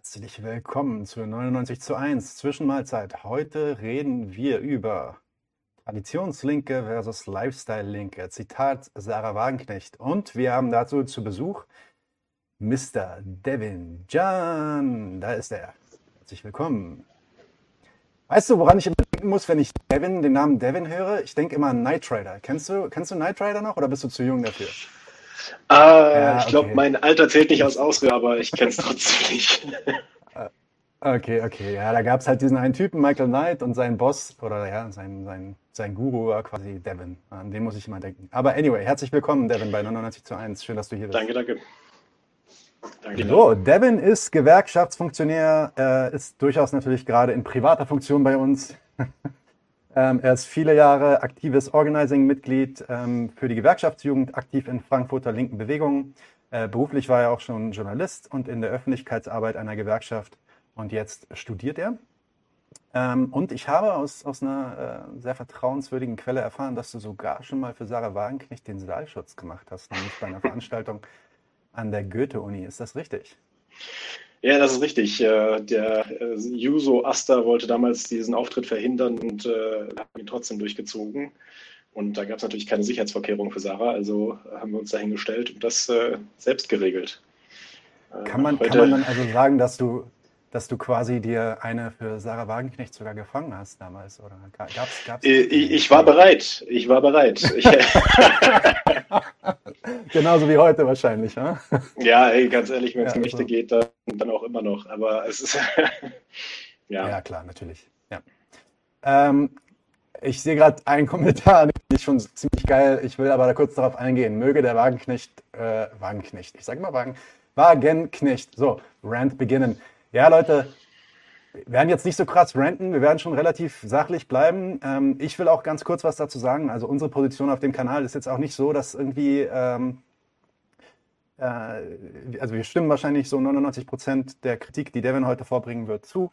Herzlich willkommen zu 99 zu 1 Zwischenmahlzeit. Heute reden wir über Traditionslinke versus Lifestyle-Linke. Zitat Sarah Wagenknecht. Und wir haben dazu zu Besuch Mr. Devin John. Da ist er. Herzlich willkommen. Weißt du, woran ich immer denken muss, wenn ich Devin, den Namen Devin höre? Ich denke immer an Knight Rider. Kennst du, kennst du Knight Rider noch oder bist du zu jung dafür? Äh, ja, ich glaube, okay. mein Alter zählt nicht als Ausrede, aber ich kenne es trotzdem nicht. Okay, okay. Ja, da gab es halt diesen einen Typen, Michael Knight, und sein Boss, oder ja, sein, sein, sein Guru war quasi Devin. An den muss ich immer denken. Aber anyway, herzlich willkommen, Devin, bei 99 zu 1. Schön, dass du hier bist. Danke, danke. danke so, Devin ist Gewerkschaftsfunktionär, äh, ist durchaus natürlich gerade in privater Funktion bei uns. Ähm, er ist viele Jahre aktives Organizing-Mitglied ähm, für die Gewerkschaftsjugend, aktiv in Frankfurter linken Bewegungen. Äh, beruflich war er auch schon Journalist und in der Öffentlichkeitsarbeit einer Gewerkschaft und jetzt studiert er. Ähm, und ich habe aus, aus einer äh, sehr vertrauenswürdigen Quelle erfahren, dass du sogar schon mal für Sarah Wagenknecht den Saalschutz gemacht hast, nämlich bei einer Veranstaltung an der Goethe-Uni. Ist das richtig? Ja, das ist richtig. Äh, der äh, Juso Asta wollte damals diesen Auftritt verhindern und äh, hat ihn trotzdem durchgezogen. Und da gab es natürlich keine Sicherheitsvorkehrungen für Sarah, also haben wir uns dahingestellt und das selbst geregelt. Kann man, Heute, kann man dann also sagen, dass du dass du quasi dir eine für Sarah Wagenknecht sogar gefangen hast damals, oder gab's, gab's ich, ich war bereit, ich war bereit. Genauso wie heute wahrscheinlich, ne? Ja, ey, ganz ehrlich, wenn es ja, um also. geht, dann, dann auch immer noch, aber es ist, ja. Ja, klar, natürlich, ja. Ähm, ich sehe gerade einen Kommentar, den ist schon ziemlich geil. Ich will aber da kurz darauf eingehen. Möge der Wagenknecht, äh, Wagenknecht, ich sage mal Wagen, Wagenknecht, so, Rant beginnen. Ja, Leute, wir werden jetzt nicht so krass ranten, wir werden schon relativ sachlich bleiben. Ähm, ich will auch ganz kurz was dazu sagen. Also unsere Position auf dem Kanal ist jetzt auch nicht so, dass irgendwie, ähm, äh, also wir stimmen wahrscheinlich so 99 Prozent der Kritik, die Devin heute vorbringen wird, zu.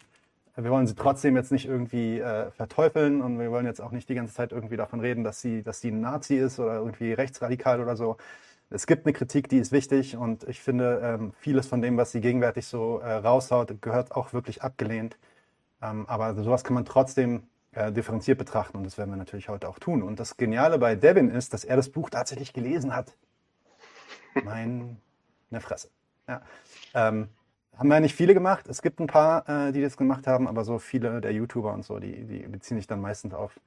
Wir wollen sie trotzdem jetzt nicht irgendwie äh, verteufeln und wir wollen jetzt auch nicht die ganze Zeit irgendwie davon reden, dass sie, dass sie ein Nazi ist oder irgendwie rechtsradikal oder so es gibt eine Kritik, die ist wichtig und ich finde, ähm, vieles von dem, was sie gegenwärtig so äh, raushaut, gehört auch wirklich abgelehnt. Ähm, aber sowas kann man trotzdem äh, differenziert betrachten und das werden wir natürlich heute auch tun. Und das Geniale bei Devin ist, dass er das Buch tatsächlich gelesen hat. Meine Fresse. Ja. Ähm, haben wir nicht viele gemacht. Es gibt ein paar, äh, die das gemacht haben, aber so viele der YouTuber und so, die, die beziehen sich dann meistens auf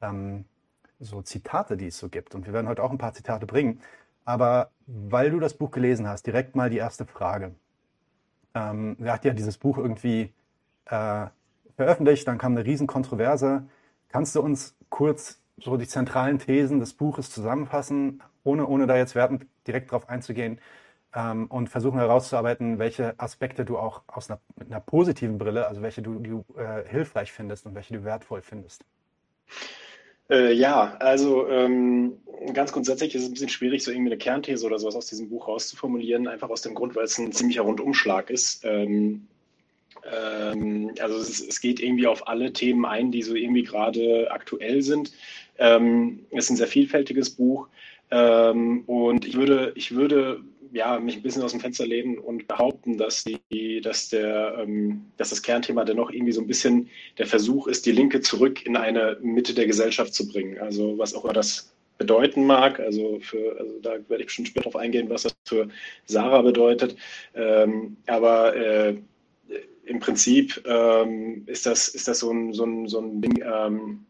ähm, so Zitate, die es so gibt. Und wir werden heute auch ein paar Zitate bringen. Aber weil du das Buch gelesen hast, direkt mal die erste Frage. Ähm, er hat ja dieses Buch irgendwie äh, veröffentlicht, dann kam eine Riesenkontroverse. Kannst du uns kurz so die zentralen Thesen des Buches zusammenfassen, ohne, ohne da jetzt wertend direkt drauf einzugehen ähm, und versuchen herauszuarbeiten, welche Aspekte du auch aus einer, einer positiven Brille, also welche du, du äh, hilfreich findest und welche du wertvoll findest? Äh, ja, also ähm, ganz grundsätzlich ist es ein bisschen schwierig, so irgendwie eine Kernthese oder sowas aus diesem Buch rauszuformulieren, einfach aus dem Grund, weil es ein ziemlicher Rundumschlag ist. Ähm, ähm, also es, es, geht irgendwie auf alle Themen ein, die so irgendwie gerade aktuell sind. Ähm, es ist ein sehr vielfältiges Buch ähm, und ich würde, ich würde ja, mich ein bisschen aus dem Fenster lehnen und behaupten, dass, die, dass, der, ähm, dass das Kernthema dennoch irgendwie so ein bisschen der Versuch ist, die Linke zurück in eine Mitte der Gesellschaft zu bringen. Also was auch immer das bedeuten mag. Also, für, also da werde ich bestimmt später darauf eingehen, was das für Sarah bedeutet. Ähm, aber äh, im Prinzip ähm, ist, das, ist das so ein, so ein, so ein Ding, ähm,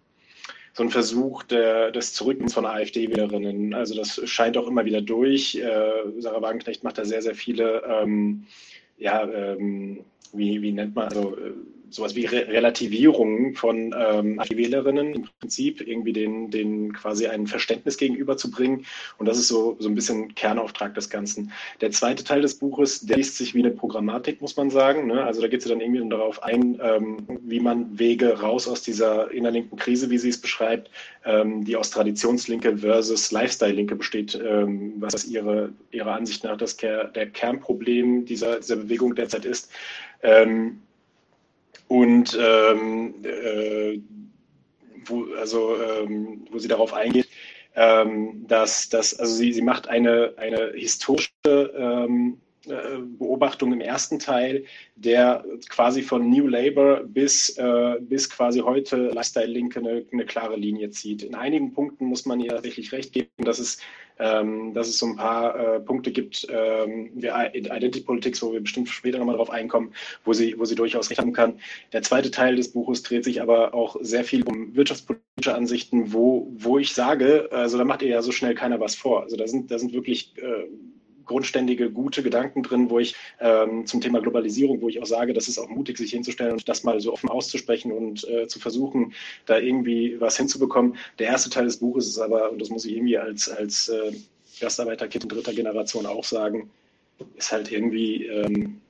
so ein Versuch der, des Zurückens von AfD-Wählerinnen. Also das scheint auch immer wieder durch. Äh, Sarah Wagenknecht macht da sehr, sehr viele, ähm, ja, ähm, wie, wie nennt man, also äh, sowas wie Re Relativierung von ähm, Wählerinnen im Prinzip, irgendwie den, den quasi ein Verständnis gegenüberzubringen. Und das ist so, so ein bisschen Kernauftrag des Ganzen. Der zweite Teil des Buches, der liest sich wie eine Programmatik, muss man sagen. Ne? Also da geht es dann irgendwie darauf ein, ähm, wie man Wege raus aus dieser innerlinken Krise, wie sie es beschreibt, ähm, die aus Traditionslinke versus Lifestyle-Linke besteht, ähm, was ihre, ihrer Ansicht nach das der Kernproblem dieser, dieser Bewegung derzeit ist. Ähm, und ähm, äh, wo, also, ähm, wo sie darauf eingeht, ähm, dass, dass also sie, sie macht eine, eine historische ähm, äh, Beobachtung im ersten Teil, der quasi von New Labour bis, äh, bis quasi heute Lifestyle-Linke eine, eine, klare Linie zieht. In einigen Punkten muss man ihr tatsächlich recht geben, dass es, ähm, dass es so ein paar äh, Punkte gibt, ähm, wie Identity Politics, wo wir bestimmt später nochmal drauf einkommen, wo sie, wo sie durchaus recht haben kann. Der zweite Teil des Buches dreht sich aber auch sehr viel um wirtschaftspolitische Ansichten, wo, wo ich sage, also da macht ihr ja so schnell keiner was vor. Also da sind, da sind wirklich äh, grundständige, gute Gedanken drin, wo ich ähm, zum Thema Globalisierung, wo ich auch sage, das ist auch mutig, sich hinzustellen und das mal so offen auszusprechen und äh, zu versuchen, da irgendwie was hinzubekommen. Der erste Teil des Buches ist aber, und das muss ich irgendwie als, als äh, Gastarbeiterkind in dritter Generation auch sagen, ist halt irgendwie ähm,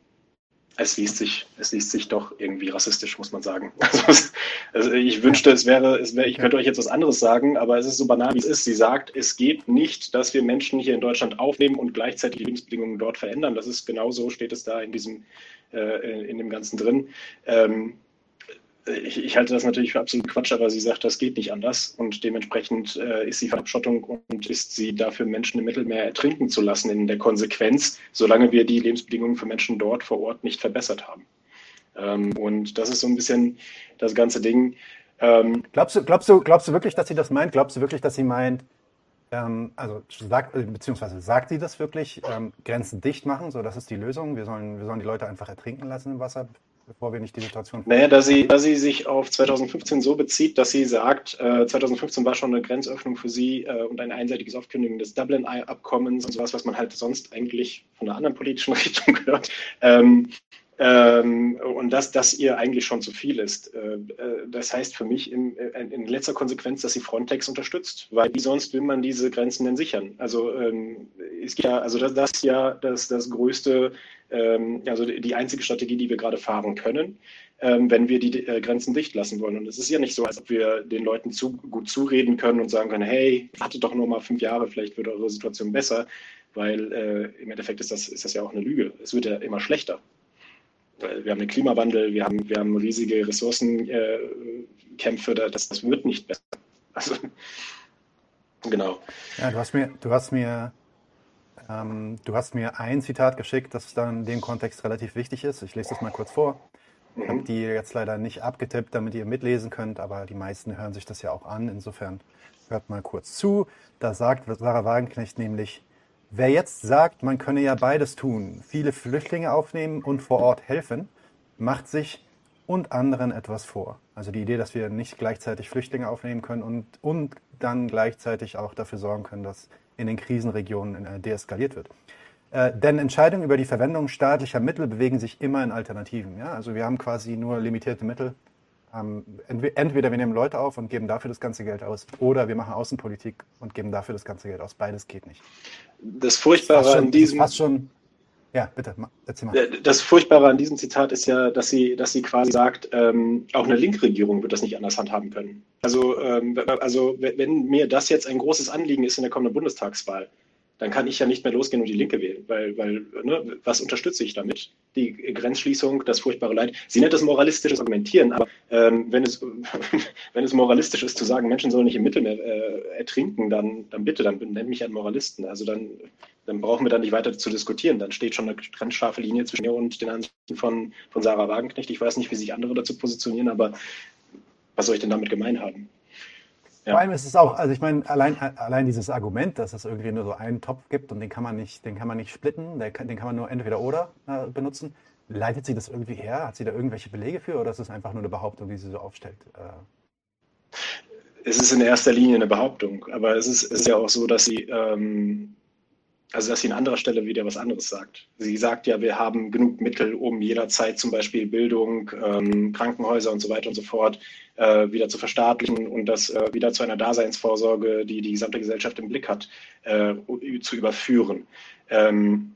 es liest sich, es liest sich doch irgendwie rassistisch, muss man sagen. Also, also ich wünschte, es wäre, es wäre, ich könnte euch jetzt was anderes sagen, aber es ist so banal, wie es ist. Sie sagt, es geht nicht, dass wir Menschen hier in Deutschland aufnehmen und gleichzeitig die Lebensbedingungen dort verändern. Das ist genau so, steht es da in diesem, äh, in dem Ganzen drin. Ähm, ich, ich, halte das natürlich für absolut Quatsch, aber sie sagt, das geht nicht anders. Und dementsprechend äh, ist sie Verabschottung und ist sie dafür, Menschen im Mittelmeer ertrinken zu lassen in der Konsequenz, solange wir die Lebensbedingungen für Menschen dort vor Ort nicht verbessert haben. Ähm, und das ist so ein bisschen das ganze Ding. Ähm, glaubst, du, glaubst, du, glaubst du wirklich, dass sie das meint? Glaubst du wirklich, dass sie meint, ähm, also sagt, beziehungsweise sagt sie das wirklich, ähm, Grenzen dicht machen, so das ist die Lösung, wir sollen, wir sollen die Leute einfach ertrinken lassen im Wasser, bevor wir nicht die Situation. Naja, da sie, da sie sich auf 2015 so bezieht, dass sie sagt, äh, 2015 war schon eine Grenzöffnung für sie äh, und ein einseitiges Aufkündigen des Dublin-Abkommens und sowas, was man halt sonst eigentlich von einer anderen politischen Richtung hört. Ähm, ähm, und dass das ihr eigentlich schon zu viel ist. Äh, äh das heißt für mich in, äh, in, letzter Konsequenz, dass sie Frontex unterstützt, weil wie sonst will man diese Grenzen denn sichern? Also ähm, es gibt ja, also das, das ja das, das größte, ähm, also die einzige Strategie, die wir gerade fahren können, ähm, wenn wir die äh, Grenzen dicht lassen wollen. Und es ist ja nicht so, als ob wir den Leuten zu gut zureden können und sagen können, hey, wartet doch nur mal fünf Jahre, vielleicht wird eure Situation besser, weil äh, im Endeffekt ist das, ist das ja auch eine Lüge. Es wird ja immer schlechter wir haben den Klimawandel, wir haben, wir haben riesige Ressourcenkämpfe, das, das wird nicht besser. Also, genau. Ja, du hast mir, du hast mir, ähm, du hast mir ein Zitat geschickt, das dann in dem Kontext relativ wichtig ist. Ich lese das mal kurz vor. Ich habe mhm. die jetzt leider nicht abgetippt, damit ihr mitlesen könnt, aber die meisten hören sich das ja auch an. Insofern hört mal kurz zu. Da sagt Sarah Wagenknecht nämlich, Wer jetzt sagt, man könne ja beides tun, viele Flüchtlinge aufnehmen und vor Ort helfen, macht sich und anderen etwas vor. Also die Idee, dass wir nicht gleichzeitig Flüchtlinge aufnehmen können und, und dann gleichzeitig auch dafür sorgen können, dass in den Krisenregionen äh, deeskaliert wird. Äh, denn Entscheidungen über die Verwendung staatlicher Mittel bewegen sich immer in Alternativen. Ja? Also wir haben quasi nur limitierte Mittel ähm, entweder wir nehmen Leute auf und geben dafür das ganze Geld aus, oder wir machen Außenpolitik und geben dafür das ganze Geld aus. Beides geht nicht. Das Furchtbare das schon, an diesem. Das ja, bitte, erzähl mal. Äh, das Furchtbare an diesem Zitat ist ja, dass sie, dass sie quasi sagt, ähm, auch eine Linkregierung wird das nicht anders handhaben können. Also, ähm, also, wenn mir das jetzt ein großes Anliegen ist in der kommenden Bundestagswahl, dann kann ich ja nicht mehr losgehen und die Linke wählen, weil, weil ne, was unterstütze ich damit? Die Grenzschließung, das furchtbare Leid. Sie nennt das moralistisches Argumentieren, aber ähm, wenn, es, wenn es moralistisch ist zu sagen, Menschen sollen nicht im Mittelmeer äh, ertrinken, dann, dann bitte, dann nennt mich einen Moralisten. Also dann, dann brauchen wir da nicht weiter zu diskutieren. Dann steht schon eine ganz scharfe Linie zwischen mir und den Ansichten von, von Sarah Wagenknecht. Ich weiß nicht, wie sich andere dazu positionieren, aber was soll ich denn damit gemein haben? Ja. Vor allem ist es auch, also ich meine, allein, allein dieses Argument, dass es irgendwie nur so einen Topf gibt und den kann man nicht, den kann man nicht splitten, den kann, den kann man nur entweder oder äh, benutzen. Leitet sie das irgendwie her? Hat sie da irgendwelche Belege für oder ist es einfach nur eine Behauptung, die sie so aufstellt? Äh? Es ist in erster Linie eine Behauptung, aber es ist, es ist ja auch so, dass sie ähm, also, dass sie an anderer Stelle wieder was anderes sagt. Sie sagt ja, wir haben genug Mittel, um jederzeit zum Beispiel Bildung, ähm, Krankenhäuser und so weiter und so fort äh, wieder zu verstaatlichen und das äh, wieder zu einer Daseinsvorsorge, die die gesamte Gesellschaft im Blick hat, äh, zu überführen. Ähm,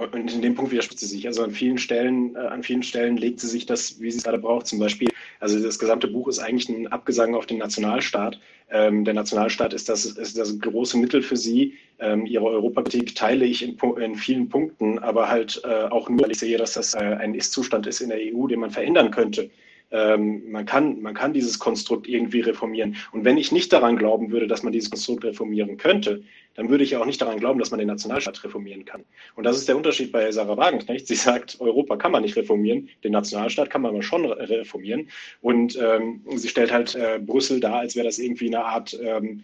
und in dem Punkt widerspricht sie sich. Also an vielen Stellen, äh, an vielen Stellen legt sie sich das, wie sie es gerade braucht. Zum Beispiel, also das gesamte Buch ist eigentlich ein Abgesang auf den Nationalstaat. Ähm, der Nationalstaat ist das, ist das große Mittel für sie. Ähm, ihre Europapolitik teile ich in, in, vielen Punkten, aber halt äh, auch nur, weil ich sehe, dass das äh, ein Ist-Zustand ist in der EU, den man verändern könnte. Ähm, man, kann, man kann dieses Konstrukt irgendwie reformieren. Und wenn ich nicht daran glauben würde, dass man dieses Konstrukt reformieren könnte, dann würde ich ja auch nicht daran glauben, dass man den Nationalstaat reformieren kann. Und das ist der Unterschied bei Sarah Wagenknecht. Sie sagt, Europa kann man nicht reformieren, den Nationalstaat kann man aber schon reformieren. Und ähm, sie stellt halt äh, Brüssel dar, als wäre das irgendwie eine Art ähm,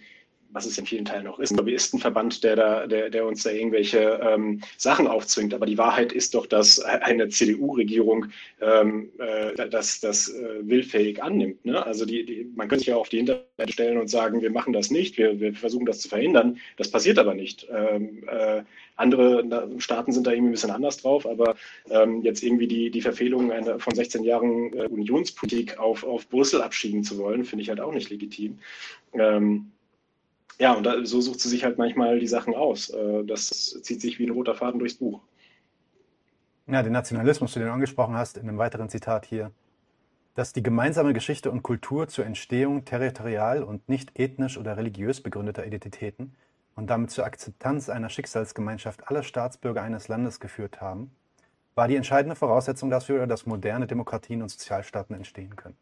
was es in vielen Teilen auch ist, ein Lobbyistenverband, der, da, der, der uns da irgendwelche ähm, Sachen aufzwingt. Aber die Wahrheit ist doch, dass eine CDU-Regierung ähm, äh, das, das äh, willfähig annimmt. Ne? Also die, die, man könnte sich ja auf die Hinterseite stellen und sagen, wir machen das nicht, wir, wir versuchen das zu verhindern. Das passiert aber nicht. Ähm, äh, andere Staaten sind da irgendwie ein bisschen anders drauf, aber ähm, jetzt irgendwie die, die Verfehlung einer, von 16 Jahren äh, Unionspolitik auf, auf Brüssel abschieben zu wollen, finde ich halt auch nicht legitim. Ähm, ja, und da, so sucht sie sich halt manchmal die Sachen aus. Äh, das zieht sich wie ein roter Faden durchs Buch. Ja, den Nationalismus, den du angesprochen hast, in einem weiteren Zitat hier, dass die gemeinsame Geschichte und Kultur zur Entstehung territorial und nicht ethnisch oder religiös begründeter Identitäten und damit zur Akzeptanz einer Schicksalsgemeinschaft aller Staatsbürger eines Landes geführt haben, war die entscheidende Voraussetzung dafür, dass moderne Demokratien und Sozialstaaten entstehen können.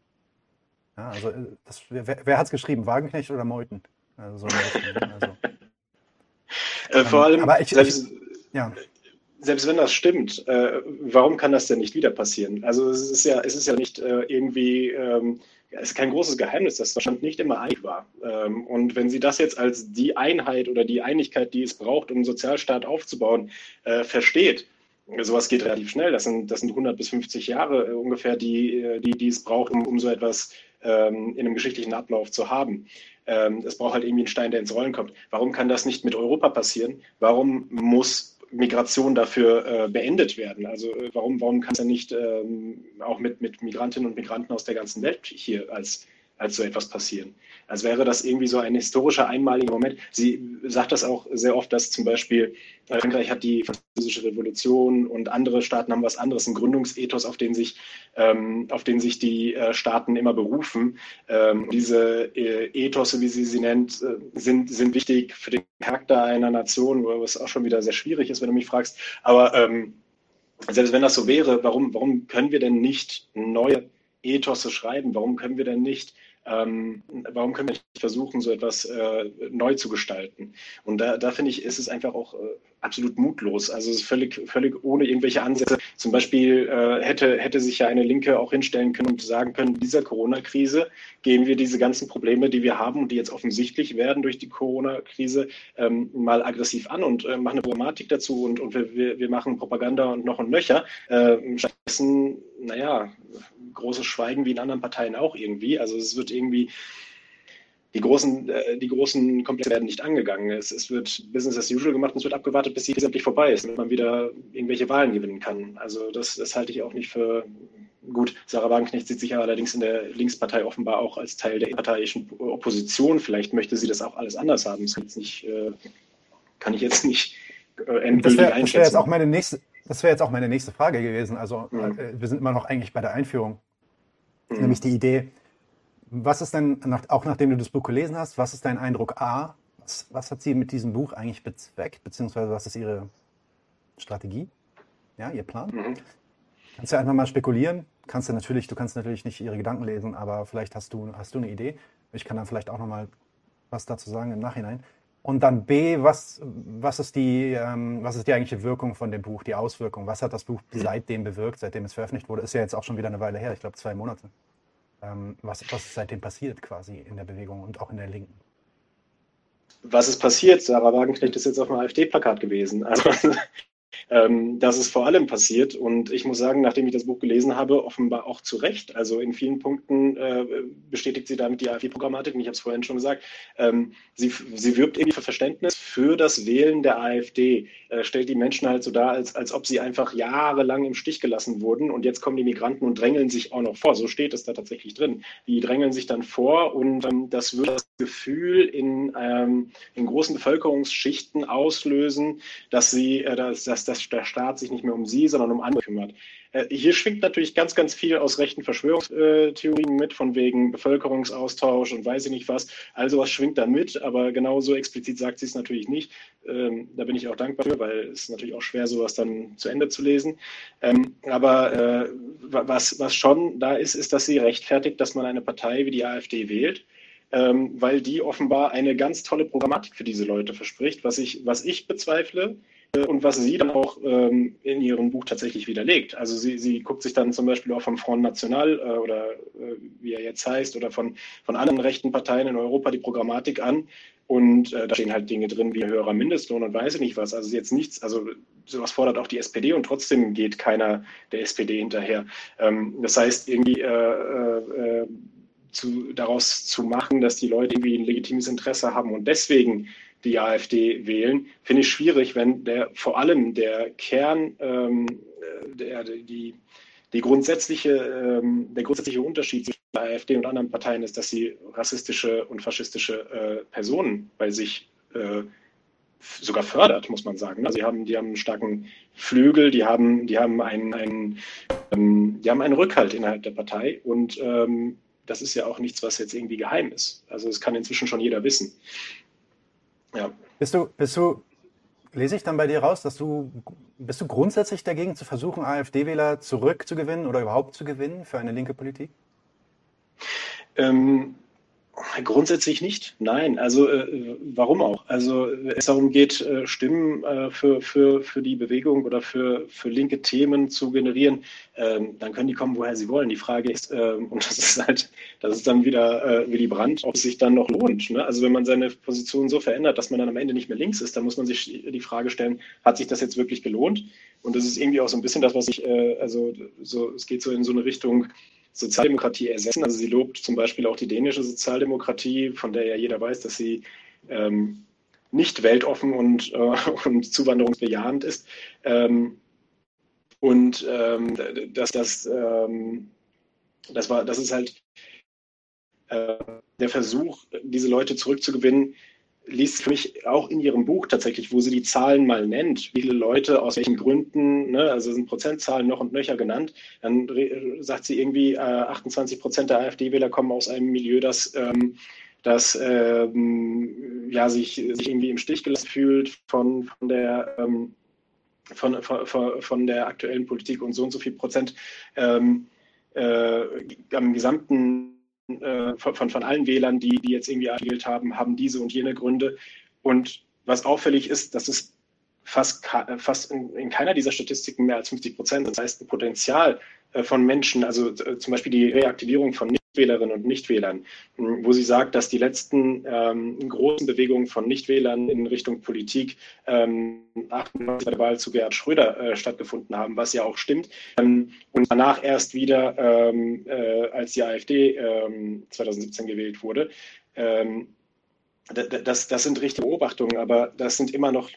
Ja, also äh, das, wer, wer hat es geschrieben, Wagenknecht oder Meuthen? Also, so also. äh, vor allem, aber ich, selbst, ich, ja. selbst wenn das stimmt, äh, warum kann das denn nicht wieder passieren? Also es ist ja, es ist ja nicht äh, irgendwie, ähm, es ist kein großes Geheimnis, dass Deutschland nicht immer einig war. Ähm, und wenn Sie das jetzt als die Einheit oder die Einigkeit, die es braucht, um einen Sozialstaat aufzubauen, äh, versteht, sowas geht relativ schnell. Das sind, das sind 100 bis 50 Jahre äh, ungefähr, die, äh, die, die es braucht, um, um so etwas ähm, in einem geschichtlichen Ablauf zu haben. Ähm, es braucht halt irgendwie einen Stein, der ins Rollen kommt. Warum kann das nicht mit Europa passieren? Warum muss Migration dafür äh, beendet werden? Also äh, warum, warum kann es ja nicht ähm, auch mit, mit Migrantinnen und Migranten aus der ganzen Welt hier als als so etwas passieren. Als wäre das irgendwie so ein historischer, einmaliger Moment. Sie sagt das auch sehr oft, dass zum Beispiel Frankreich hat die französische Revolution und andere Staaten haben was anderes, ein Gründungsethos, auf den sich, ähm, auf den sich die äh, Staaten immer berufen. Ähm, diese äh, Ethos, wie sie sie nennt, äh, sind, sind wichtig für den Charakter einer Nation, was auch schon wieder sehr schwierig ist, wenn du mich fragst. Aber ähm, selbst wenn das so wäre, warum, warum können wir denn nicht neue Ethos schreiben? Warum können wir denn nicht ähm, warum können wir nicht versuchen, so etwas äh, neu zu gestalten? Und da, da finde ich, ist es einfach auch äh, absolut mutlos. Also es ist völlig, völlig ohne irgendwelche Ansätze. Zum Beispiel äh, hätte, hätte sich ja eine Linke auch hinstellen können und sagen können, in dieser Corona-Krise gehen wir diese ganzen Probleme, die wir haben und die jetzt offensichtlich werden durch die Corona-Krise, ähm, mal aggressiv an und äh, machen eine Programmatik dazu und, und wir, wir machen Propaganda und noch und nöcher. Äh, stattdessen, naja, großes Schweigen wie in anderen Parteien auch irgendwie. Also es wird irgendwie die großen, äh, die großen Komplexe werden nicht angegangen. Es, es, wird Business as usual gemacht und es wird abgewartet, bis sie endlich vorbei ist, damit man wieder irgendwelche Wahlen gewinnen kann. Also das, das halte ich auch nicht für gut. Sarah Wagenknecht sieht sich ja allerdings in der Linkspartei offenbar auch als Teil der parteiischen Opposition. Vielleicht möchte sie das auch alles anders haben. Das kann, jetzt nicht, äh, kann ich jetzt nicht äh, endgültig das wär, einschätzen. Das wäre jetzt auch meine nächste, das wäre jetzt auch meine nächste Frage gewesen. Also mhm. äh, wir sind immer noch eigentlich bei der Einführung. Mhm. Nämlich die Idee, was ist denn, auch nachdem du das Buch gelesen hast, was ist dein Eindruck A? Was, was hat sie mit diesem Buch eigentlich bezweckt, beziehungsweise was ist ihre Strategie? Ja, ihr Plan? Mhm. Kannst du einfach mal spekulieren? Kannst du natürlich, du kannst natürlich nicht ihre Gedanken lesen, aber vielleicht hast du, hast du eine Idee. Ich kann dann vielleicht auch noch mal was dazu sagen im Nachhinein. Und dann B, was, was, ist die, ähm, was ist die eigentliche Wirkung von dem Buch, die Auswirkung? Was hat das Buch seitdem bewirkt, seitdem es veröffentlicht wurde? Ist ja jetzt auch schon wieder eine Weile her, ich glaube zwei Monate. Ähm, was, was ist seitdem passiert quasi in der Bewegung und auch in der Linken? Was ist passiert? Sarah Wagenknecht ist jetzt auf einem AfD-Plakat gewesen. Also ähm, das ist vor allem passiert. Und ich muss sagen, nachdem ich das Buch gelesen habe, offenbar auch zu Recht. Also in vielen Punkten äh, bestätigt sie damit die AfD-Programmatik. Und ich habe es vorhin schon gesagt. Ähm, sie, sie wirbt irgendwie für Verständnis für das Wählen der AfD. Äh, stellt die Menschen halt so dar, als, als ob sie einfach jahrelang im Stich gelassen wurden. Und jetzt kommen die Migranten und drängeln sich auch noch vor. So steht es da tatsächlich drin. Die drängeln sich dann vor und ähm, das wird das Gefühl in, ähm, in großen Bevölkerungsschichten auslösen, dass sie, äh, dass, dass dass der Staat sich nicht mehr um sie, sondern um andere kümmert. Äh, hier schwingt natürlich ganz, ganz viel aus rechten Verschwörungstheorien mit, von wegen Bevölkerungsaustausch und weiß ich nicht was. Also was schwingt da mit, aber genauso explizit sagt sie es natürlich nicht. Ähm, da bin ich auch dankbar für, weil es ist natürlich auch schwer, sowas dann zu Ende zu lesen. Ähm, aber äh, was, was schon da ist, ist, dass sie rechtfertigt, dass man eine Partei wie die AfD wählt ähm, weil die offenbar eine ganz tolle Programmatik für diese Leute verspricht, was ich, was ich bezweifle und was sie dann auch ähm, in ihrem Buch tatsächlich widerlegt. Also sie, sie guckt sich dann zum Beispiel auch vom Front National äh, oder äh, wie er jetzt heißt oder von, von anderen rechten Parteien in Europa die Programmatik an und äh, da stehen halt Dinge drin wie höherer Mindestlohn und weiß ich nicht was. Also jetzt nichts, also sowas fordert auch die SPD und trotzdem geht keiner der SPD hinterher. Ähm, das heißt, irgendwie äh, äh, äh, zu, daraus zu machen, dass die Leute irgendwie ein legitimes Interesse haben und deswegen die AfD wählen, finde ich schwierig, wenn der vor allem der Kern, ähm, der, die, die grundsätzliche, ähm, der grundsätzliche Unterschied zwischen der AfD und anderen Parteien ist, dass sie rassistische und faschistische äh, Personen bei sich äh, sogar fördert, muss man sagen. Also sie haben, die haben einen starken Flügel, die haben, die haben einen, einen, ähm, die haben einen Rückhalt innerhalb der Partei und ähm, das ist ja auch nichts, was jetzt irgendwie geheim ist. Also das kann inzwischen schon jeder wissen. Ja. Bist du, bist du, lese ich dann bei dir raus, dass du, bist du grundsätzlich dagegen zu versuchen, AfD-Wähler zurückzugewinnen oder überhaupt zu gewinnen für eine linke Politik? Ähm, Grundsätzlich nicht, nein. Also äh, warum auch? Also es darum geht, äh, Stimmen äh, für, für, für die Bewegung oder für, für linke Themen zu generieren, ähm, dann können die kommen, woher sie wollen. Die Frage ist, ähm, und das ist halt, das ist dann wieder äh, Willy Brandt, ob es sich dann noch lohnt. Ne? Also wenn man seine Position so verändert, dass man dann am Ende nicht mehr links ist, dann muss man sich die Frage stellen, hat sich das jetzt wirklich gelohnt? Und das ist irgendwie auch so ein bisschen das, was ich, äh, also so, es geht so in so eine Richtung, Sozialdemokratie ersetzen. Also sie lobt zum Beispiel auch die dänische Sozialdemokratie, von der ja jeder weiß, dass sie ähm, nicht weltoffen und, äh, und zuwanderungsbejahend ist. Ähm, und ähm, das, das, ähm, das, war, das ist halt äh, der Versuch, diese Leute zurückzugewinnen, liest für mich auch in ihrem Buch tatsächlich, wo sie die Zahlen mal nennt, wie viele Leute aus welchen Gründen, ne, also sind Prozentzahlen noch und nöcher genannt, dann sagt sie irgendwie, äh, 28 Prozent der AfD-Wähler kommen aus einem Milieu, das, ähm, das ähm, ja, sich, sich irgendwie im Stich gelassen fühlt von, von der ähm, von, von, von der aktuellen Politik und so und so viel Prozent ähm, äh, am gesamten äh, von, von allen Wählern, die, die jetzt irgendwie gewählt haben, haben diese und jene Gründe. Und was auffällig ist, dass es fast, fast in, in keiner dieser Statistiken mehr als 50 Prozent. Das heißt, ein Potenzial äh, von Menschen, also äh, zum Beispiel die Reaktivierung von Nichtwählerinnen und Nichtwählern, wo sie sagt, dass die letzten ähm, großen Bewegungen von Nichtwählern in Richtung Politik ähm, bei der Wahl zu Gerhard Schröder äh, stattgefunden haben, was ja auch stimmt. Ähm, und danach erst wieder, ähm, äh, als die AfD 2017 ähm, gewählt wurde. Ähm, das, das sind richtige Beobachtungen, aber das sind immer noch,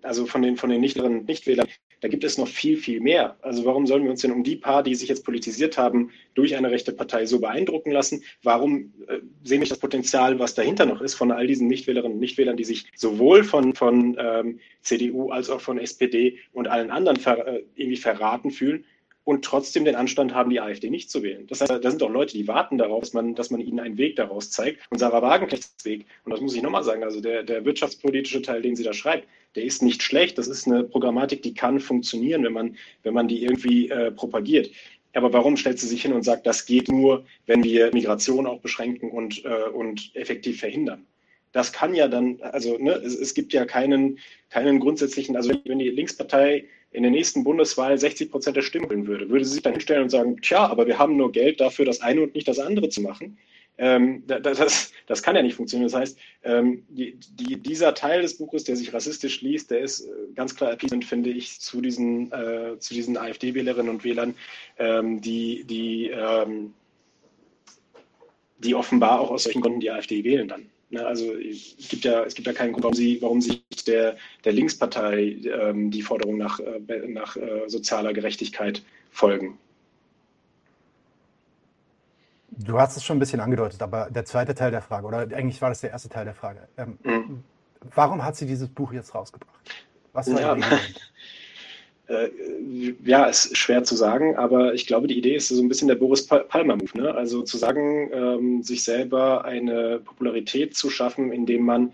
also von den, von den Nichtwählern, Nichtwählern, da gibt es noch viel, viel mehr. Also warum sollen wir uns denn um die paar, die sich jetzt politisiert haben, durch eine rechte Partei so beeindrucken lassen? Warum äh, sehen wir das Potenzial, was dahinter noch ist, von all diesen Nichtwählerinnen und Nichtwählern, die sich sowohl von, von ähm, CDU als auch von SPD und allen anderen ver, äh, irgendwie verraten fühlen? und trotzdem den Anstand haben, die AfD nicht zu wählen. Das heißt, da sind auch Leute, die warten darauf, dass man, dass man ihnen einen Weg daraus zeigt. Und Sarah Wagenknechts Weg, und das muss ich nochmal sagen, also der, der wirtschaftspolitische Teil, den sie da schreibt, der ist nicht schlecht. Das ist eine Programmatik, die kann funktionieren, wenn man, wenn man die irgendwie äh, propagiert. Aber warum stellt sie sich hin und sagt, das geht nur, wenn wir Migration auch beschränken und, äh, und effektiv verhindern? Das kann ja dann, also ne, es, es gibt ja keinen, keinen grundsätzlichen, also wenn die Linkspartei in der nächsten Bundeswahl 60 Prozent der Stimmen holen würde, würde sie sich dann hinstellen und sagen, tja, aber wir haben nur Geld dafür, das eine und nicht das andere zu machen. Ähm, das, das, kann ja nicht funktionieren. Das heißt, ähm, die, die, dieser Teil des Buches, der sich rassistisch liest, der ist äh, ganz klar appeasement, finde ich, zu diesen, äh, diesen AfD-Wählerinnen und Wählern, ähm, die, die, ähm, die offenbar auch aus solchen Gründen die AfD wählen dann. Ne, also es gibt ja, es gibt ja keinen Grund, warum, sie, warum sich der, der Linkspartei ähm, die Forderung nach, äh, nach äh, sozialer Gerechtigkeit folgen. Du hast es schon ein bisschen angedeutet, aber der zweite Teil der Frage, oder eigentlich war das der erste Teil der Frage. Ähm, mhm. Warum hat sie dieses Buch jetzt rausgebracht? Was war ja. Äh, ja, ist schwer zu sagen, aber ich glaube, die Idee ist so ein bisschen der Boris Palmer-Move. Ne? Also zu sagen, ähm, sich selber eine Popularität zu schaffen, indem man,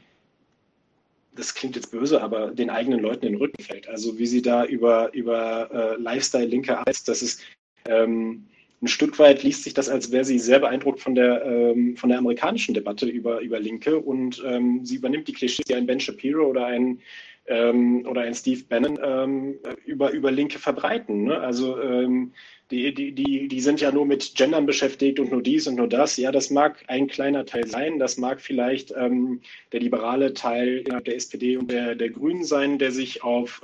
das klingt jetzt böse, aber den eigenen Leuten in den Rücken fällt. Also wie sie da über, über äh, Lifestyle linke Arzt, das ist, ähm, ein Stück weit liest sich das, als wäre sie sehr beeindruckt von der, ähm, von der amerikanischen Debatte über, über Linke und ähm, sie übernimmt die Klischees, die ein Ben Shapiro oder ein ähm, oder ein Steve Bannon ähm, über, über Linke verbreiten. Ne? Also ähm, die, die, die, die sind ja nur mit Gendern beschäftigt und nur dies und nur das. Ja, das mag ein kleiner Teil sein. Das mag vielleicht ähm, der liberale Teil der SPD und der, der Grünen sein, der sich auf,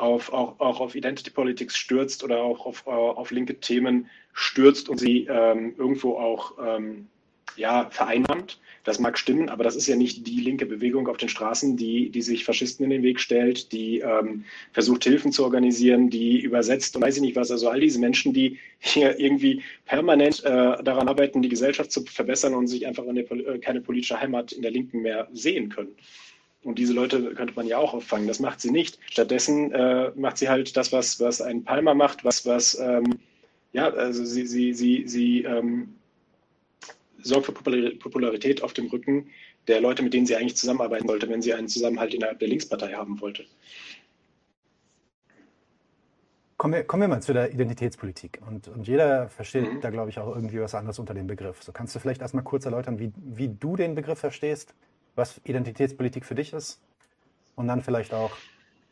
auf, auch, auch auf Identity Politics stürzt oder auch auf, auf linke Themen stürzt und sie ähm, irgendwo auch ähm, ja, vereinnahmt. Das mag stimmen, aber das ist ja nicht die linke Bewegung auf den Straßen, die, die sich Faschisten in den Weg stellt, die ähm, versucht, Hilfen zu organisieren, die übersetzt und weiß ich nicht was. Also all diese Menschen, die hier irgendwie permanent äh, daran arbeiten, die Gesellschaft zu verbessern und sich einfach eine, äh, keine politische Heimat in der Linken mehr sehen können. Und diese Leute könnte man ja auch auffangen. Das macht sie nicht. Stattdessen äh, macht sie halt das, was, was ein Palmer macht, was, was ähm, ja, also sie, sie, sie, sie ähm, sorgt für Popularität auf dem Rücken der Leute, mit denen sie eigentlich zusammenarbeiten wollte, wenn sie einen Zusammenhalt innerhalb der Linkspartei haben wollte. Kommen wir, kommen wir mal zu der Identitätspolitik. Und, und jeder versteht mhm. da, glaube ich, auch irgendwie was anderes unter dem Begriff. So kannst du vielleicht erstmal kurz erläutern, wie, wie du den Begriff verstehst, was Identitätspolitik für dich ist und dann vielleicht auch,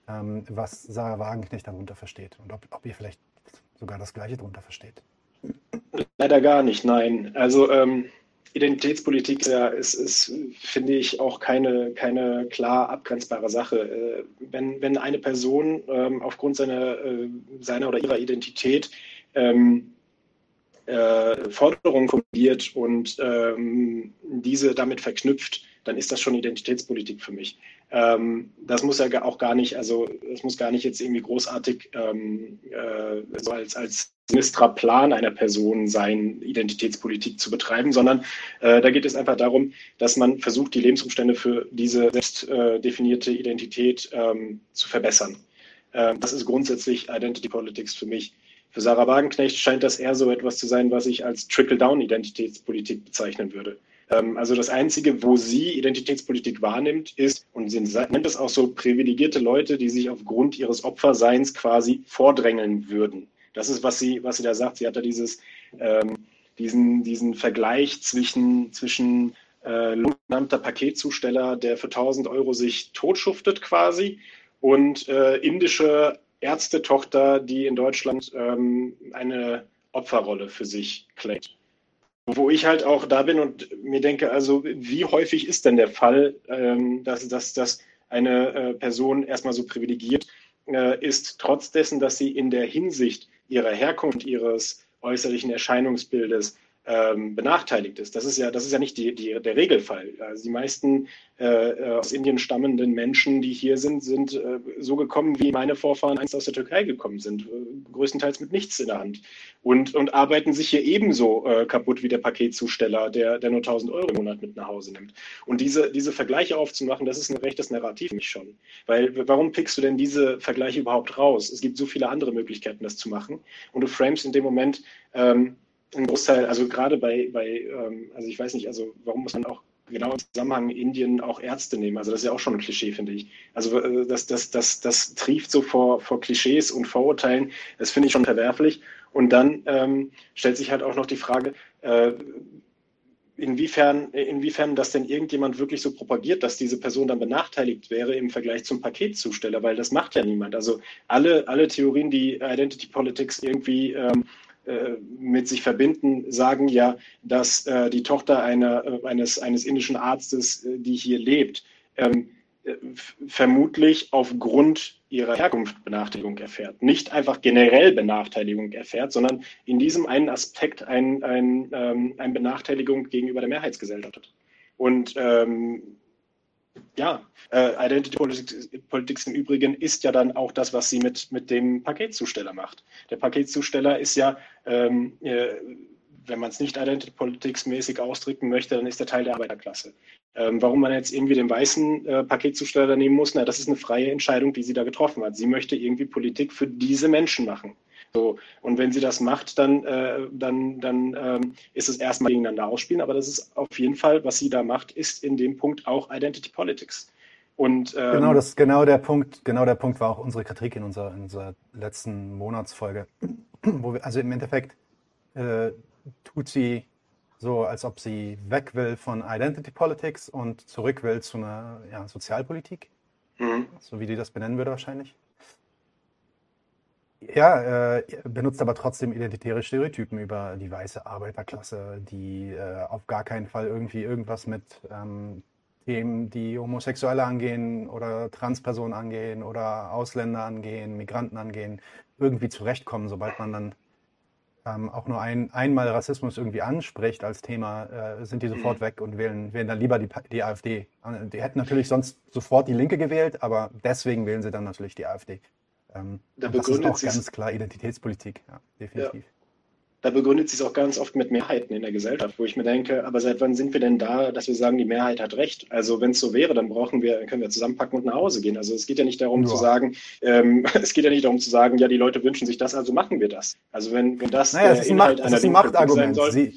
ähm, was Sarah Wagenknecht darunter versteht und ob, ob ihr vielleicht sogar das Gleiche darunter versteht. Leider gar nicht, nein. Also ähm, Identitätspolitik ja, ist, ist, finde ich, auch keine, keine klar abgrenzbare Sache. Äh, wenn, wenn eine Person ähm, aufgrund seiner, äh, seiner oder ihrer Identität ähm, äh, Forderungen formuliert und ähm, diese damit verknüpft, dann ist das schon Identitätspolitik für mich. Ähm, das muss ja auch gar nicht, also das muss gar nicht jetzt irgendwie großartig ähm, äh, so als, als sinistra Plan einer Person sein, Identitätspolitik zu betreiben, sondern äh, da geht es einfach darum, dass man versucht, die Lebensumstände für diese selbst äh, definierte Identität ähm, zu verbessern. Ähm, das ist grundsätzlich Identity Politics für mich. Für Sarah Wagenknecht scheint das eher so etwas zu sein, was ich als Trickle-Down-Identitätspolitik bezeichnen würde. Ähm, also das Einzige, wo sie Identitätspolitik wahrnimmt, ist, und sie nennt es auch so, privilegierte Leute, die sich aufgrund ihres Opferseins quasi vordrängeln würden. Das ist, was sie, was sie da sagt. Sie hat da dieses, ähm, diesen, diesen Vergleich zwischen, zwischen äh, lohnamter Paketzusteller, der für 1000 Euro sich totschuftet quasi, und äh, indische Ärztetochter, die in Deutschland ähm, eine Opferrolle für sich claimt. Wo ich halt auch da bin und mir denke, also wie häufig ist denn der Fall, ähm, dass, dass, dass eine äh, Person erstmal so privilegiert äh, ist, trotz dessen, dass sie in der Hinsicht ihrer Herkunft, ihres äußerlichen Erscheinungsbildes ähm, benachteiligt ist. Das ist ja, das ist ja nicht die, die, der Regelfall. Also die meisten äh, äh, aus Indien stammenden Menschen, die hier sind, sind äh, so gekommen, wie meine Vorfahren einst aus der Türkei gekommen sind, äh, größtenteils mit nichts in der Hand und, und arbeiten sich hier ebenso äh, kaputt wie der Paketzusteller, der, der nur 1000 Euro im Monat mit nach Hause nimmt. Und diese, diese Vergleiche aufzumachen, das ist ein rechtes Narrativ mich schon. Weil warum pickst du denn diese Vergleiche überhaupt raus? Es gibt so viele andere Möglichkeiten, das zu machen. Und du framest in dem Moment ähm, ein Großteil, also gerade bei, bei ähm, also ich weiß nicht, also warum muss man auch genau im Zusammenhang Indien auch Ärzte nehmen? Also das ist ja auch schon ein Klischee, finde ich. Also äh, das, das, das, das trieft so vor, vor Klischees und Vorurteilen, das finde ich schon verwerflich. Und dann ähm, stellt sich halt auch noch die Frage, äh, inwiefern, inwiefern das denn irgendjemand wirklich so propagiert, dass diese Person dann benachteiligt wäre im Vergleich zum Paketzusteller, weil das macht ja niemand. Also alle, alle Theorien, die Identity Politics irgendwie ähm, äh, mit sich verbinden, sagen ja, dass äh, die Tochter einer, äh, eines, eines indischen Arztes, äh, die hier lebt, ähm, äh, vermutlich aufgrund ihrer Herkunft Benachteiligung erfährt. Nicht einfach generell Benachteiligung erfährt, sondern in diesem einen Aspekt ein, ein, ähm, eine Benachteiligung gegenüber der Mehrheitsgesellschaft hat. Und ähm, ja, äh, Identity Politics, Politics, im Übrigen ist ja dann auch das, was sie mit, mit dem Paketzusteller macht. Der Paketzusteller ist ja, ähm, äh, wenn man es nicht Identity Politics mäßig ausdrücken möchte, dann ist er Teil der Arbeiterklasse. Ähm, warum man jetzt irgendwie den weißen äh, Paketzusteller nehmen muss, na, das ist eine freie Entscheidung, die sie da getroffen hat. Sie möchte irgendwie Politik für diese Menschen machen. So, und wenn sie das macht, dann, äh, dann, dann ähm, ist es erstmal gegeneinander ausspielen, aber das ist auf jeden Fall, was sie da macht, ist in dem Punkt auch Identity Politics. Und, ähm, genau, das, genau der Punkt, genau der Punkt war auch unsere Kritik in unserer, in unserer letzten Monatsfolge, wo wir, also im Endeffekt, äh, tut sie so, als ob sie weg will von Identity Politics und zurück will zu einer ja, Sozialpolitik, mhm. so wie die das benennen würde wahrscheinlich. Ja, äh, benutzt aber trotzdem identitäre Stereotypen über die weiße Arbeiterklasse, die äh, auf gar keinen Fall irgendwie irgendwas mit ähm, Themen, die Homosexuelle angehen oder Transpersonen angehen oder Ausländer angehen, Migranten angehen, irgendwie zurechtkommen, sobald man dann ähm, auch nur ein, einmal Rassismus irgendwie anspricht als Thema, äh, sind die sofort mhm. weg und wählen, wählen dann lieber die, die AfD. Die hätten natürlich sonst sofort die Linke gewählt, aber deswegen wählen sie dann natürlich die AfD. Ähm, da das ist auch ganz klar Identitätspolitik, ja, definitiv. Ja. Da begründet sich es auch ganz oft mit Mehrheiten in der Gesellschaft, wo ich mir denke, aber seit wann sind wir denn da, dass wir sagen, die Mehrheit hat recht? Also wenn es so wäre, dann brauchen wir, können wir zusammenpacken und nach Hause gehen. Also es geht ja nicht darum ja. zu sagen, ähm, es geht ja nicht darum zu sagen, ja, die Leute wünschen sich das, also machen wir das. Also wenn, wenn das naja, der Inhalt Macht, einer Machtargument. Sein soll, Sie,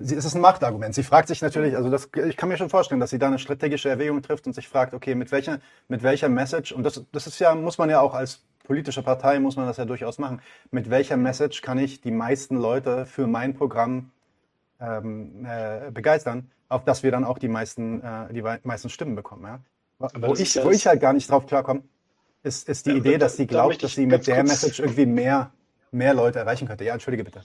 Sie, es ist ein Machtargument. Sie fragt sich natürlich, also das, ich kann mir schon vorstellen, dass sie da eine strategische Erwägung trifft und sich fragt, okay, mit welcher, mit welcher Message, und das, das ist ja, muss man ja auch als politische Partei, muss man das ja durchaus machen, mit welcher Message kann ich die meisten Leute für mein Programm ähm, äh, begeistern, auf dass wir dann auch die meisten, äh, die meisten Stimmen bekommen. Ja? Wo, ich, wo ich halt gar nicht drauf klarkomme, ist, ist die ja, Idee, dass sie glaubt, dass sie mit der Message irgendwie mehr mehr Leute erreichen könnte. Ja, entschuldige bitte.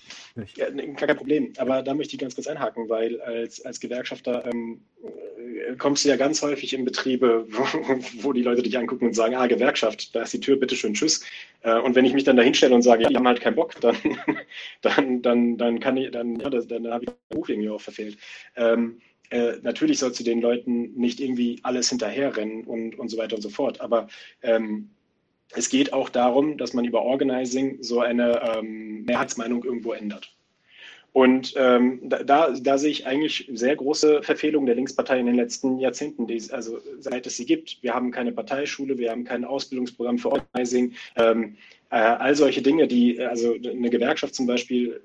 Ja, gar kein Problem. Aber da möchte ich ganz kurz einhaken, weil als, als Gewerkschafter ähm, äh, kommst du ja ganz häufig in Betriebe, wo, wo, die Leute dich angucken und sagen, ah, Gewerkschaft, da ist die Tür, bitteschön, tschüss. Äh, und wenn ich mich dann da hinstelle und sage, ja, die haben halt keinen Bock, dann, dann, dann, dann kann ich, dann, ja, dann, dann habe ich den Beruf irgendwie auch verfehlt. Ähm, äh, natürlich sollst du den Leuten nicht irgendwie alles hinterherrennen und, und so weiter und so fort. Aber ähm, es geht auch darum, dass man über Organizing so eine ähm, Mehrheitsmeinung irgendwo ändert. Und ähm, da, da sehe ich eigentlich sehr große Verfehlungen der Linkspartei in den letzten Jahrzehnten, die, also seit es sie gibt. Wir haben keine Parteischule, wir haben kein Ausbildungsprogramm für Organizing. Ähm, äh, all solche Dinge, die, also eine Gewerkschaft zum Beispiel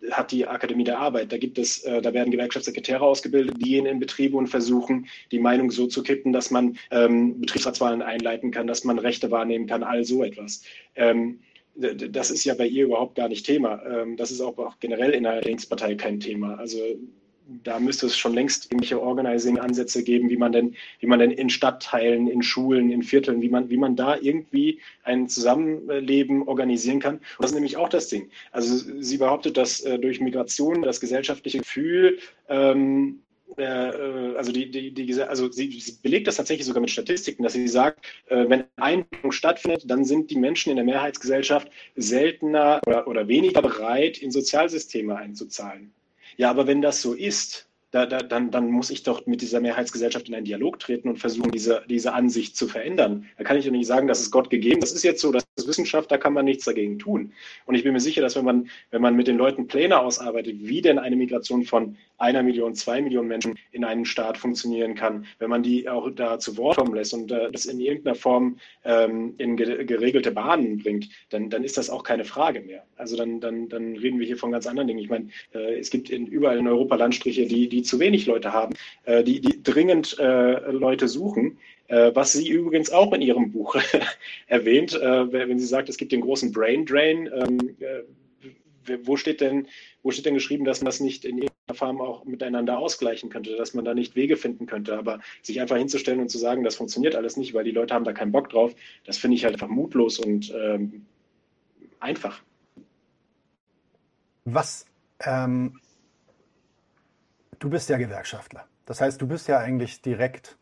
äh, hat die Akademie der Arbeit. Da gibt es, äh, da werden Gewerkschaftssekretäre ausgebildet, die gehen in Betriebe und versuchen, die Meinung so zu kippen, dass man ähm, Betriebsratswahlen einleiten kann, dass man Rechte wahrnehmen kann, all so etwas. Ähm, das ist ja bei ihr überhaupt gar nicht Thema. Ähm, das ist auch generell in der Linkspartei kein Thema. Also da müsste es schon längst irgendwelche Organizing-Ansätze geben, wie man denn, wie man denn in Stadtteilen, in Schulen, in Vierteln, wie man, wie man da irgendwie ein Zusammenleben organisieren kann. Das ist nämlich auch das Ding. Also sie behauptet, dass äh, durch Migration das gesellschaftliche Gefühl ähm, äh, äh, also die, die, die, also sie, sie, belegt das tatsächlich sogar mit Statistiken, dass sie sagt, äh, wenn Einbindung stattfindet, dann sind die Menschen in der Mehrheitsgesellschaft seltener oder, oder weniger bereit, in Sozialsysteme einzuzahlen. Ja, aber wenn das so ist, da, da, dann, dann muss ich doch mit dieser Mehrheitsgesellschaft in einen Dialog treten und versuchen, diese, diese Ansicht zu verändern. Da kann ich doch nicht sagen, das ist Gott gegeben. Das ist jetzt so, das ist Wissenschaft, da kann man nichts dagegen tun. Und ich bin mir sicher, dass wenn man, wenn man mit den Leuten Pläne ausarbeitet, wie denn eine Migration von einer Million, zwei Millionen Menschen in einen Staat funktionieren kann, wenn man die auch da zu Wort kommen lässt und äh, das in irgendeiner Form ähm, in ge geregelte Bahnen bringt, dann, dann ist das auch keine Frage mehr. Also dann, dann, dann reden wir hier von ganz anderen Dingen. Ich meine, äh, es gibt in, überall in Europa Landstriche, die, die zu wenig Leute haben, äh, die, die dringend äh, Leute suchen äh, was sie übrigens auch in ihrem Buch erwähnt, äh, wenn sie sagt, es gibt den großen Brain Drain. Ähm, wo steht denn, wo steht denn geschrieben, dass man das nicht in irgendeiner Form auch miteinander ausgleichen könnte, dass man da nicht Wege finden könnte? Aber sich einfach hinzustellen und zu sagen, das funktioniert alles nicht, weil die Leute haben da keinen Bock drauf, das finde ich halt einfach mutlos und ähm, einfach. Was, ähm, du bist ja Gewerkschaftler. Das heißt, du bist ja eigentlich direkt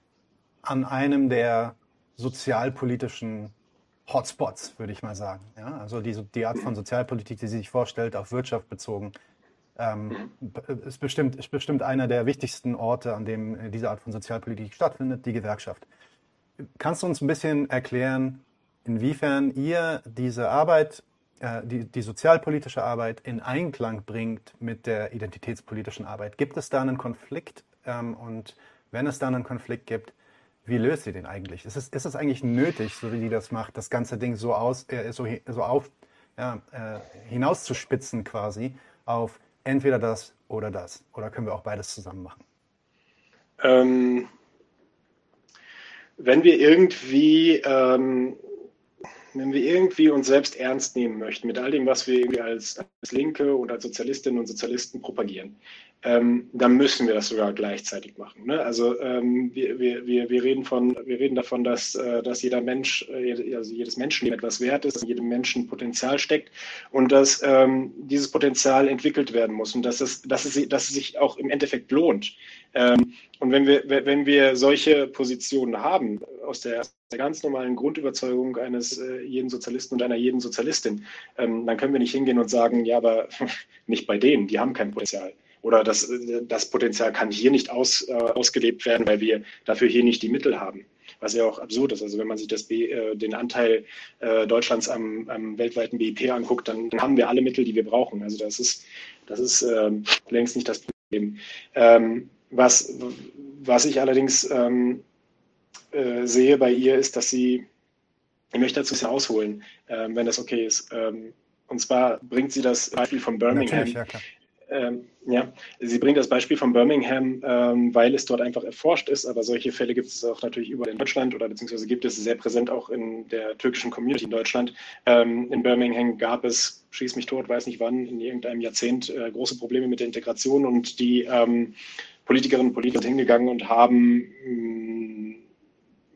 an einem der sozialpolitischen Hotspots, würde ich mal sagen. Ja, also die, die Art von Sozialpolitik, die sie sich vorstellt, auf Wirtschaft bezogen, ähm, ist, bestimmt, ist bestimmt einer der wichtigsten Orte, an dem äh, diese Art von Sozialpolitik stattfindet, die Gewerkschaft. Kannst du uns ein bisschen erklären, inwiefern ihr diese Arbeit, äh, die, die sozialpolitische Arbeit in Einklang bringt mit der identitätspolitischen Arbeit? Gibt es da einen Konflikt? Ähm, und wenn es da einen Konflikt gibt, wie löst sie den eigentlich? Ist es, ist es eigentlich nötig, so wie die das macht, das ganze Ding so aus, äh, so, so auf, ja, äh, hinauszuspitzen quasi auf entweder das oder das? Oder können wir auch beides zusammen machen? Ähm, wenn wir irgendwie ähm, wenn wir irgendwie uns selbst ernst nehmen möchten mit all dem, was wir als, als Linke und als Sozialistinnen und Sozialisten propagieren, ähm, dann müssen wir das sogar gleichzeitig machen. Ne? Also ähm, wir, wir, wir, reden von, wir reden davon, dass, äh, dass jeder Mensch, äh, also jedes Menschenleben etwas wert ist, in jedem Menschen Potenzial steckt und dass ähm, dieses Potenzial entwickelt werden muss und dass es, dass es, dass es sich auch im Endeffekt lohnt. Ähm, und wenn wir, wenn wir solche Positionen haben, aus der, der ganz normalen Grundüberzeugung eines äh, jeden Sozialisten und einer jeden Sozialistin, ähm, dann können wir nicht hingehen und sagen, ja, aber nicht bei denen, die haben kein Potenzial oder das, das Potenzial kann hier nicht aus, äh, ausgelebt werden, weil wir dafür hier nicht die Mittel haben. Was ja auch absurd ist. Also wenn man sich das B, äh, den Anteil äh, Deutschlands am, am, weltweiten BIP anguckt, dann, dann, haben wir alle Mittel, die wir brauchen. Also das ist, das ist ähm, längst nicht das Problem. Ähm, was, was ich allerdings ähm, äh, sehe bei ihr, ist, dass sie, ich möchte dazu ein bisschen ausholen, ähm, wenn das okay ist. Ähm, und zwar bringt sie das Beispiel von Birmingham. Ja, ähm, ja, sie bringt das Beispiel von Birmingham, ähm, weil es dort einfach erforscht ist, aber solche Fälle gibt es auch natürlich überall in Deutschland oder beziehungsweise gibt es sehr präsent auch in der türkischen Community in Deutschland. Ähm, in Birmingham gab es, schieß mich tot, weiß nicht wann, in irgendeinem Jahrzehnt äh, große Probleme mit der Integration und die ähm, Politikerinnen und Politiker sind hingegangen und haben mh,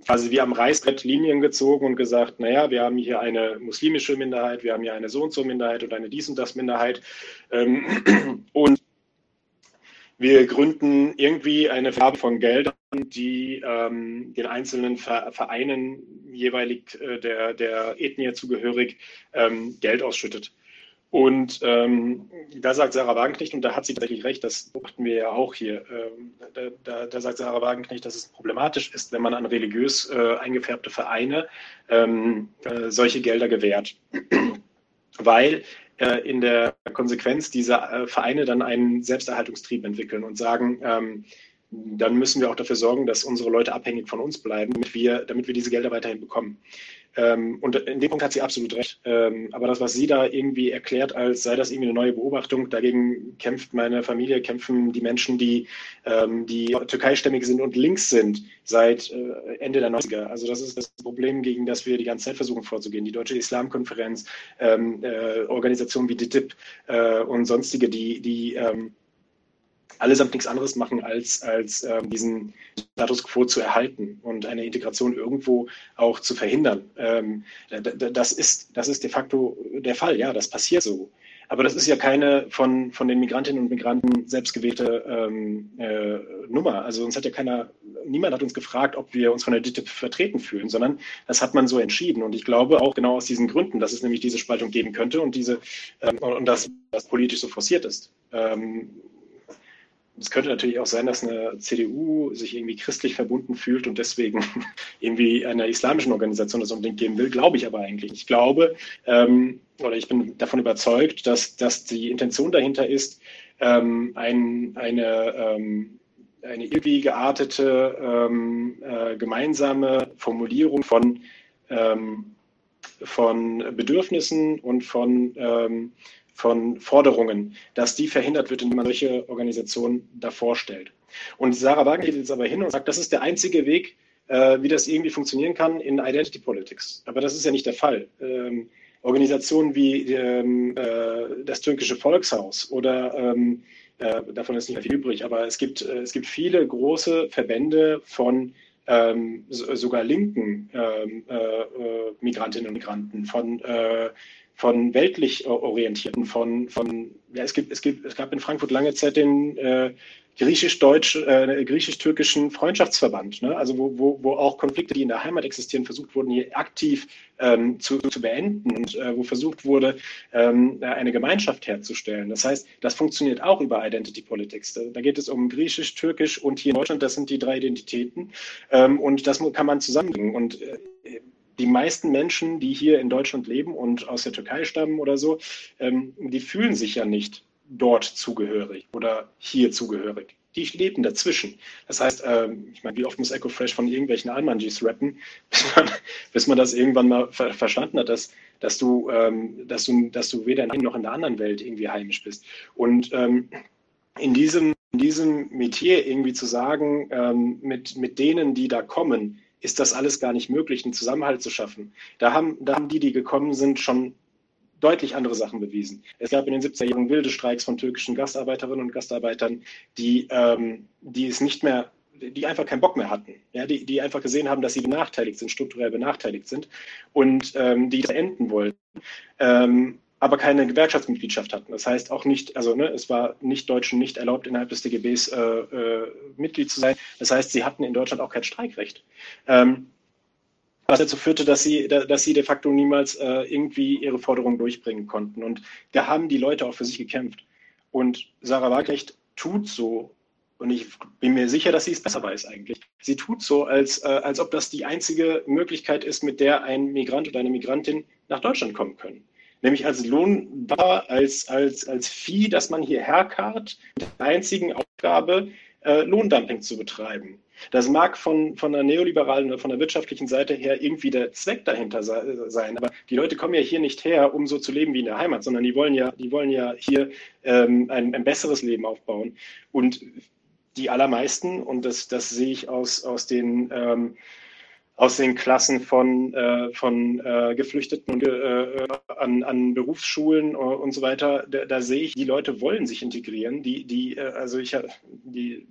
quasi wie am Reißbrett Linien gezogen und gesagt, naja, wir haben hier eine muslimische Minderheit, wir haben hier eine so und so Minderheit und eine dies und das Minderheit. Ähm, und wir gründen irgendwie eine Farbe von Geldern, die ähm, den einzelnen Vereinen jeweilig äh, der, der Ethnie zugehörig ähm, Geld ausschüttet. Und ähm, da sagt Sarah Wagenknecht, und da hat sie tatsächlich recht, das beobachten wir ja auch hier, ähm, da, da, da, sagt Sarah Wagenknecht, dass es problematisch ist, wenn man an religiös äh, eingefärbte Vereine ähm, äh, solche Gelder gewährt. Weil äh, in der Konsequenz diese äh, Vereine dann einen Selbsterhaltungstrieb entwickeln und sagen, ähm, dann müssen wir auch dafür sorgen, dass unsere Leute abhängig von uns bleiben, damit wir, damit wir diese Gelder weiterhin bekommen. Ähm, und in dem Punkt hat sie absolut recht. Ähm, aber das, was sie da irgendwie erklärt, als sei das irgendwie eine neue Beobachtung, dagegen kämpft meine Familie, kämpfen die Menschen, die, ähm, die türkeistämmig sind und links sind seit äh, Ende der 90er. Also das ist das Problem, gegen das wir die ganze Zeit versuchen vorzugehen. Die Deutsche Islamkonferenz, ähm, äh, Organisationen wie DITIB äh, und sonstige, die, die ähm, allesamt nichts anderes machen, als, als ähm, diesen Status quo zu erhalten und eine Integration irgendwo auch zu verhindern. Ähm, das, ist, das ist de facto der Fall, ja, das passiert so. Aber das ist ja keine von, von den Migrantinnen und Migranten selbstgewählte ähm, äh, Nummer. Also uns hat ja keiner, niemand hat uns gefragt, ob wir uns von der DITIB vertreten fühlen, sondern das hat man so entschieden. Und ich glaube auch genau aus diesen Gründen, dass es nämlich diese Spaltung geben könnte und diese ähm, und dass das politisch so forciert ist. Ähm, es könnte natürlich auch sein, dass eine CDU sich irgendwie christlich verbunden fühlt und deswegen irgendwie einer islamischen Organisation das unbedingt geben will, glaube ich aber eigentlich. Ich glaube ähm, oder ich bin davon überzeugt, dass, dass die Intention dahinter ist, ähm, ein, eine, ähm, eine irgendwie geartete ähm, äh, gemeinsame Formulierung von, ähm, von Bedürfnissen und von ähm, von Forderungen, dass die verhindert wird, indem man solche Organisationen davor stellt. Und Sarah Wagner geht jetzt aber hin und sagt, das ist der einzige Weg, äh, wie das irgendwie funktionieren kann in Identity Politics. Aber das ist ja nicht der Fall. Ähm, Organisationen wie ähm, äh, das türkische Volkshaus oder ähm, äh, davon ist nicht mehr viel übrig, aber es gibt, äh, es gibt viele große Verbände von ähm, sogar linken ähm, äh, äh, Migrantinnen und Migranten, von von weltlich orientierten, von, von ja, es gibt, es gibt, es gab in Frankfurt lange Zeit den äh, griechisch-deutsch, äh, griechisch-türkischen Freundschaftsverband, ne? also wo, wo, wo auch Konflikte, die in der Heimat existieren, versucht wurden, hier aktiv ähm, zu, zu beenden und äh, wo versucht wurde, ähm, eine Gemeinschaft herzustellen. Das heißt, das funktioniert auch über Identity Politics. Da, da geht es um griechisch, türkisch und hier in Deutschland, das sind die drei Identitäten ähm, und das kann man zusammenbringen und äh, die meisten Menschen, die hier in Deutschland leben und aus der Türkei stammen oder so, ähm, die fühlen sich ja nicht dort zugehörig oder hier zugehörig. Die leben dazwischen. Das heißt, ähm, ich meine, wie oft muss EcoFresh von irgendwelchen Almanjis rappen, bis man, bis man das irgendwann mal ver verstanden hat, dass, dass, du, ähm, dass, du, dass du weder in einer noch in der anderen Welt irgendwie heimisch bist. Und ähm, in diesem, in diesem Metier irgendwie zu sagen, ähm, mit, mit denen, die da kommen, ist das alles gar nicht möglich, einen Zusammenhalt zu schaffen. Da haben, da haben die, die gekommen sind, schon deutlich andere Sachen bewiesen. Es gab in den 70er Jahren wilde Streiks von türkischen Gastarbeiterinnen und Gastarbeitern, die, ähm, die es nicht mehr die einfach keinen Bock mehr hatten, ja, die, die einfach gesehen haben, dass sie benachteiligt sind, strukturell benachteiligt sind und ähm, die das enden wollten, ähm, aber keine Gewerkschaftsmitgliedschaft hatten. Das heißt auch nicht, also ne, es war nicht Deutschen nicht erlaubt, innerhalb des DGBs äh, äh, Mitglied zu sein. Das heißt, sie hatten in Deutschland auch kein Streikrecht. Ähm, was dazu führte, dass sie, dass sie de facto niemals äh, irgendwie ihre Forderungen durchbringen konnten. Und da haben die Leute auch für sich gekämpft. Und Sarah Wagerecht tut so, und ich bin mir sicher, dass sie es besser weiß eigentlich. Sie tut so, als, äh, als ob das die einzige Möglichkeit ist, mit der ein Migrant oder eine Migrantin nach Deutschland kommen können. Nämlich als Lohnbar, als, als, als Vieh, das man hierher karrt, mit der einzigen Aufgabe, äh, Lohndumping zu betreiben. Das mag von, von der neoliberalen oder von der wirtschaftlichen Seite her irgendwie der Zweck dahinter sein, aber die Leute kommen ja hier nicht her, um so zu leben wie in der Heimat, sondern die wollen ja, die wollen ja hier ähm, ein, ein besseres Leben aufbauen. Und die allermeisten, und das, das sehe ich aus, aus den ähm, aus den Klassen von, äh, von äh, Geflüchteten und, äh, an, an Berufsschulen und so weiter, da, da, sehe ich, die Leute wollen sich integrieren. Die, die, äh, also ich die,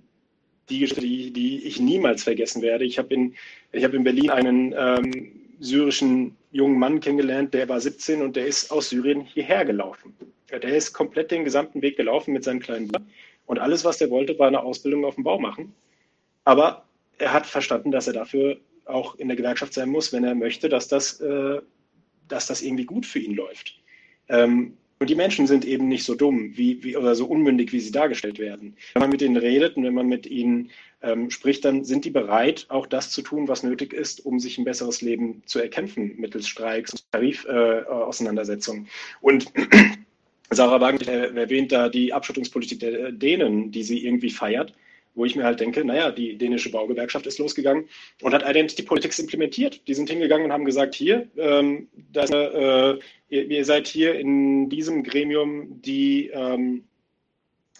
die Geschichte, die, die ich niemals vergessen werde. Ich habe in, hab in Berlin einen ähm, syrischen jungen Mann kennengelernt, der war 17 und der ist aus Syrien hierher gelaufen. Der ist komplett den gesamten Weg gelaufen mit seinem kleinen Bruder. Und alles, was er wollte, war eine Ausbildung auf dem Bau machen. Aber er hat verstanden, dass er dafür auch in der Gewerkschaft sein muss, wenn er möchte, dass das, äh, dass das irgendwie gut für ihn läuft. Ähm, und die Menschen sind eben nicht so dumm wie, wie, oder so unmündig, wie sie dargestellt werden. Wenn man mit ihnen redet und wenn man mit ihnen ähm, spricht, dann sind die bereit, auch das zu tun, was nötig ist, um sich ein besseres Leben zu erkämpfen, mittels Streiks und Tarifauseinandersetzungen. Äh, und Sarah Wagenknecht erwähnt da die Abschottungspolitik der Dänen, die sie irgendwie feiert wo ich mir halt denke, naja, die dänische Baugewerkschaft ist losgegangen und hat Identity Politics implementiert. Die sind hingegangen und haben gesagt, hier, ähm, das, äh, ihr, ihr, seid hier in diesem Gremium die, ähm,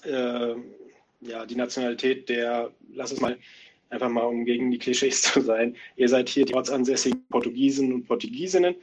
äh, ja, die Nationalität der, lass es mal einfach mal um gegen die Klischees zu sein, ihr seid hier die ortsansässigen Portugiesen und Portugiesinnen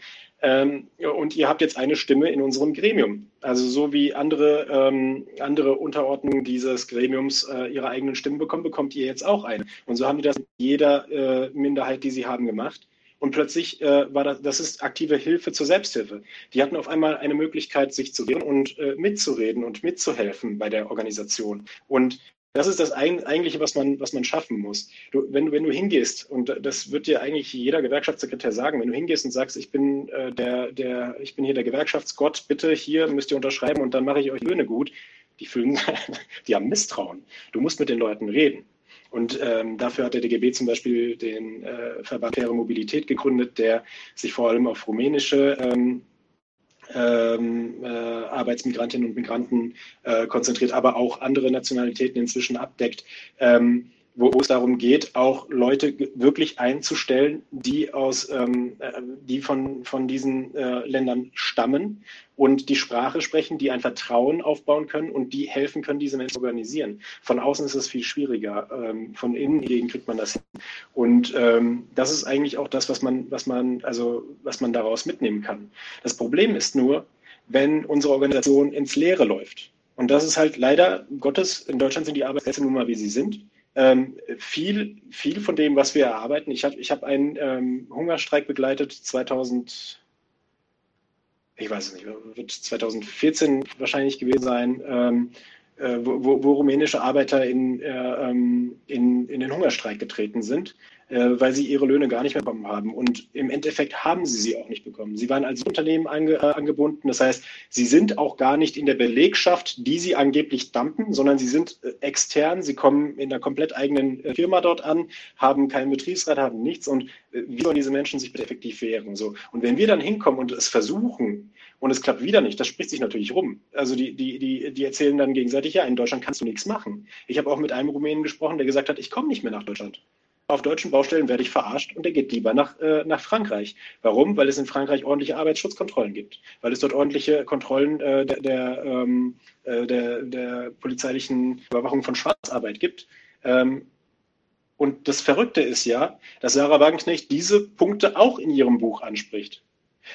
ähm, und ihr habt jetzt eine Stimme in unserem Gremium. Also so wie andere, ähm, andere Unterordnungen dieses Gremiums äh, ihre eigenen Stimmen bekommen, bekommt ihr jetzt auch eine. Und so haben die das mit jeder äh, Minderheit, die sie haben, gemacht. Und plötzlich äh, war das, das ist aktive Hilfe zur Selbsthilfe. Die hatten auf einmal eine Möglichkeit, sich zu wehren und äh, mitzureden und mitzuhelfen bei der Organisation. Und das ist das Eigentliche, was man, was man schaffen muss. Du, wenn, du, wenn du hingehst, und das wird dir eigentlich jeder Gewerkschaftssekretär sagen, wenn du hingehst und sagst, ich bin, äh, der, der, ich bin hier der Gewerkschaftsgott, bitte hier müsst ihr unterschreiben und dann mache ich euch Löhne gut, die fühlen, die haben Misstrauen. Du musst mit den Leuten reden. Und ähm, dafür hat der DGB zum Beispiel den äh, Verband Faire Mobilität gegründet, der sich vor allem auf rumänische ähm, ähm, äh, Arbeitsmigrantinnen und Migranten äh, konzentriert, aber auch andere Nationalitäten inzwischen abdeckt. Ähm, wo, wo es darum geht, auch Leute wirklich einzustellen, die aus, ähm, äh, die von, von diesen äh, Ländern stammen und die Sprache sprechen, die ein Vertrauen aufbauen können und die helfen können, diese Menschen zu organisieren. Von außen ist es viel schwieriger. Ähm, von innen hingegen kriegt man das hin. Und ähm, das ist eigentlich auch das, was man, was man, also was man daraus mitnehmen kann. Das Problem ist nur, wenn unsere Organisation ins Leere läuft. Und das ist halt leider Gottes, in Deutschland sind die Arbeitsplätze nun mal, wie sie sind. Ähm, viel, viel von dem, was wir erarbeiten. Ich habe ich hab einen ähm, Hungerstreik begleitet 2000, ich weiß es nicht, wird 2014 wahrscheinlich gewesen sein, ähm, äh, wo, wo, rumänische Arbeiter in, äh, ähm, in, in den Hungerstreik getreten sind weil sie ihre Löhne gar nicht mehr bekommen haben. Und im Endeffekt haben sie sie auch nicht bekommen. Sie waren als Unternehmen ange, äh, angebunden. Das heißt, sie sind auch gar nicht in der Belegschaft, die sie angeblich dumpen, sondern sie sind äh, extern. Sie kommen in einer komplett eigenen äh, Firma dort an, haben keinen Betriebsrat, haben nichts. Und äh, wie sollen diese Menschen sich bitte effektiv wehren? So. Und wenn wir dann hinkommen und es versuchen, und es klappt wieder nicht. Das spricht sich natürlich rum. Also die, die, die, die erzählen dann gegenseitig, ja, in Deutschland kannst du nichts machen. Ich habe auch mit einem Rumänen gesprochen, der gesagt hat, ich komme nicht mehr nach Deutschland auf deutschen Baustellen werde ich verarscht und er geht lieber nach, äh, nach Frankreich. Warum? Weil es in Frankreich ordentliche Arbeitsschutzkontrollen gibt, weil es dort ordentliche Kontrollen äh, der, der, ähm, äh, der, der, polizeilichen Überwachung von Schwarzarbeit gibt. Ähm, Und das Verrückte ist ja, dass Sarah Wagenknecht diese Punkte auch in ihrem Buch anspricht.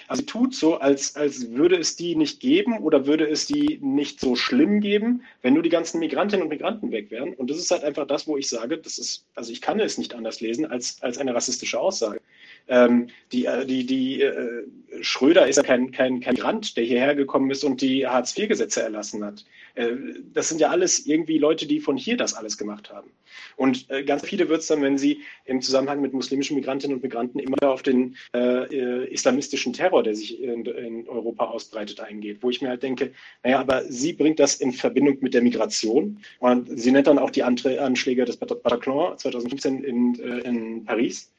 Also sie tut so, als, als würde es die nicht geben oder würde es die nicht so schlimm geben, wenn nur die ganzen Migrantinnen und Migranten weg wären. Und das ist halt einfach das, wo ich sage, das ist, also ich kann es nicht anders lesen als, als eine rassistische Aussage. Ähm, die, äh, die, die äh, Schröder ist ja kein, kein, kein Migrant, der hierher gekommen ist und die Hartz-IV-Gesetze erlassen hat. Äh, das sind ja alles irgendwie Leute, die von hier das alles gemacht haben. Und äh, ganz viele wird es dann, wenn sie im Zusammenhang mit muslimischen Migrantinnen und Migranten immer auf den äh, islamistischen Terror, der sich in, in, Europa ausbreitet, eingeht, wo ich mir halt denke, naja, aber sie bringt das in Verbindung mit der Migration und sie nennt dann auch die Anschläge des Bataclan 2015 in, in Paris.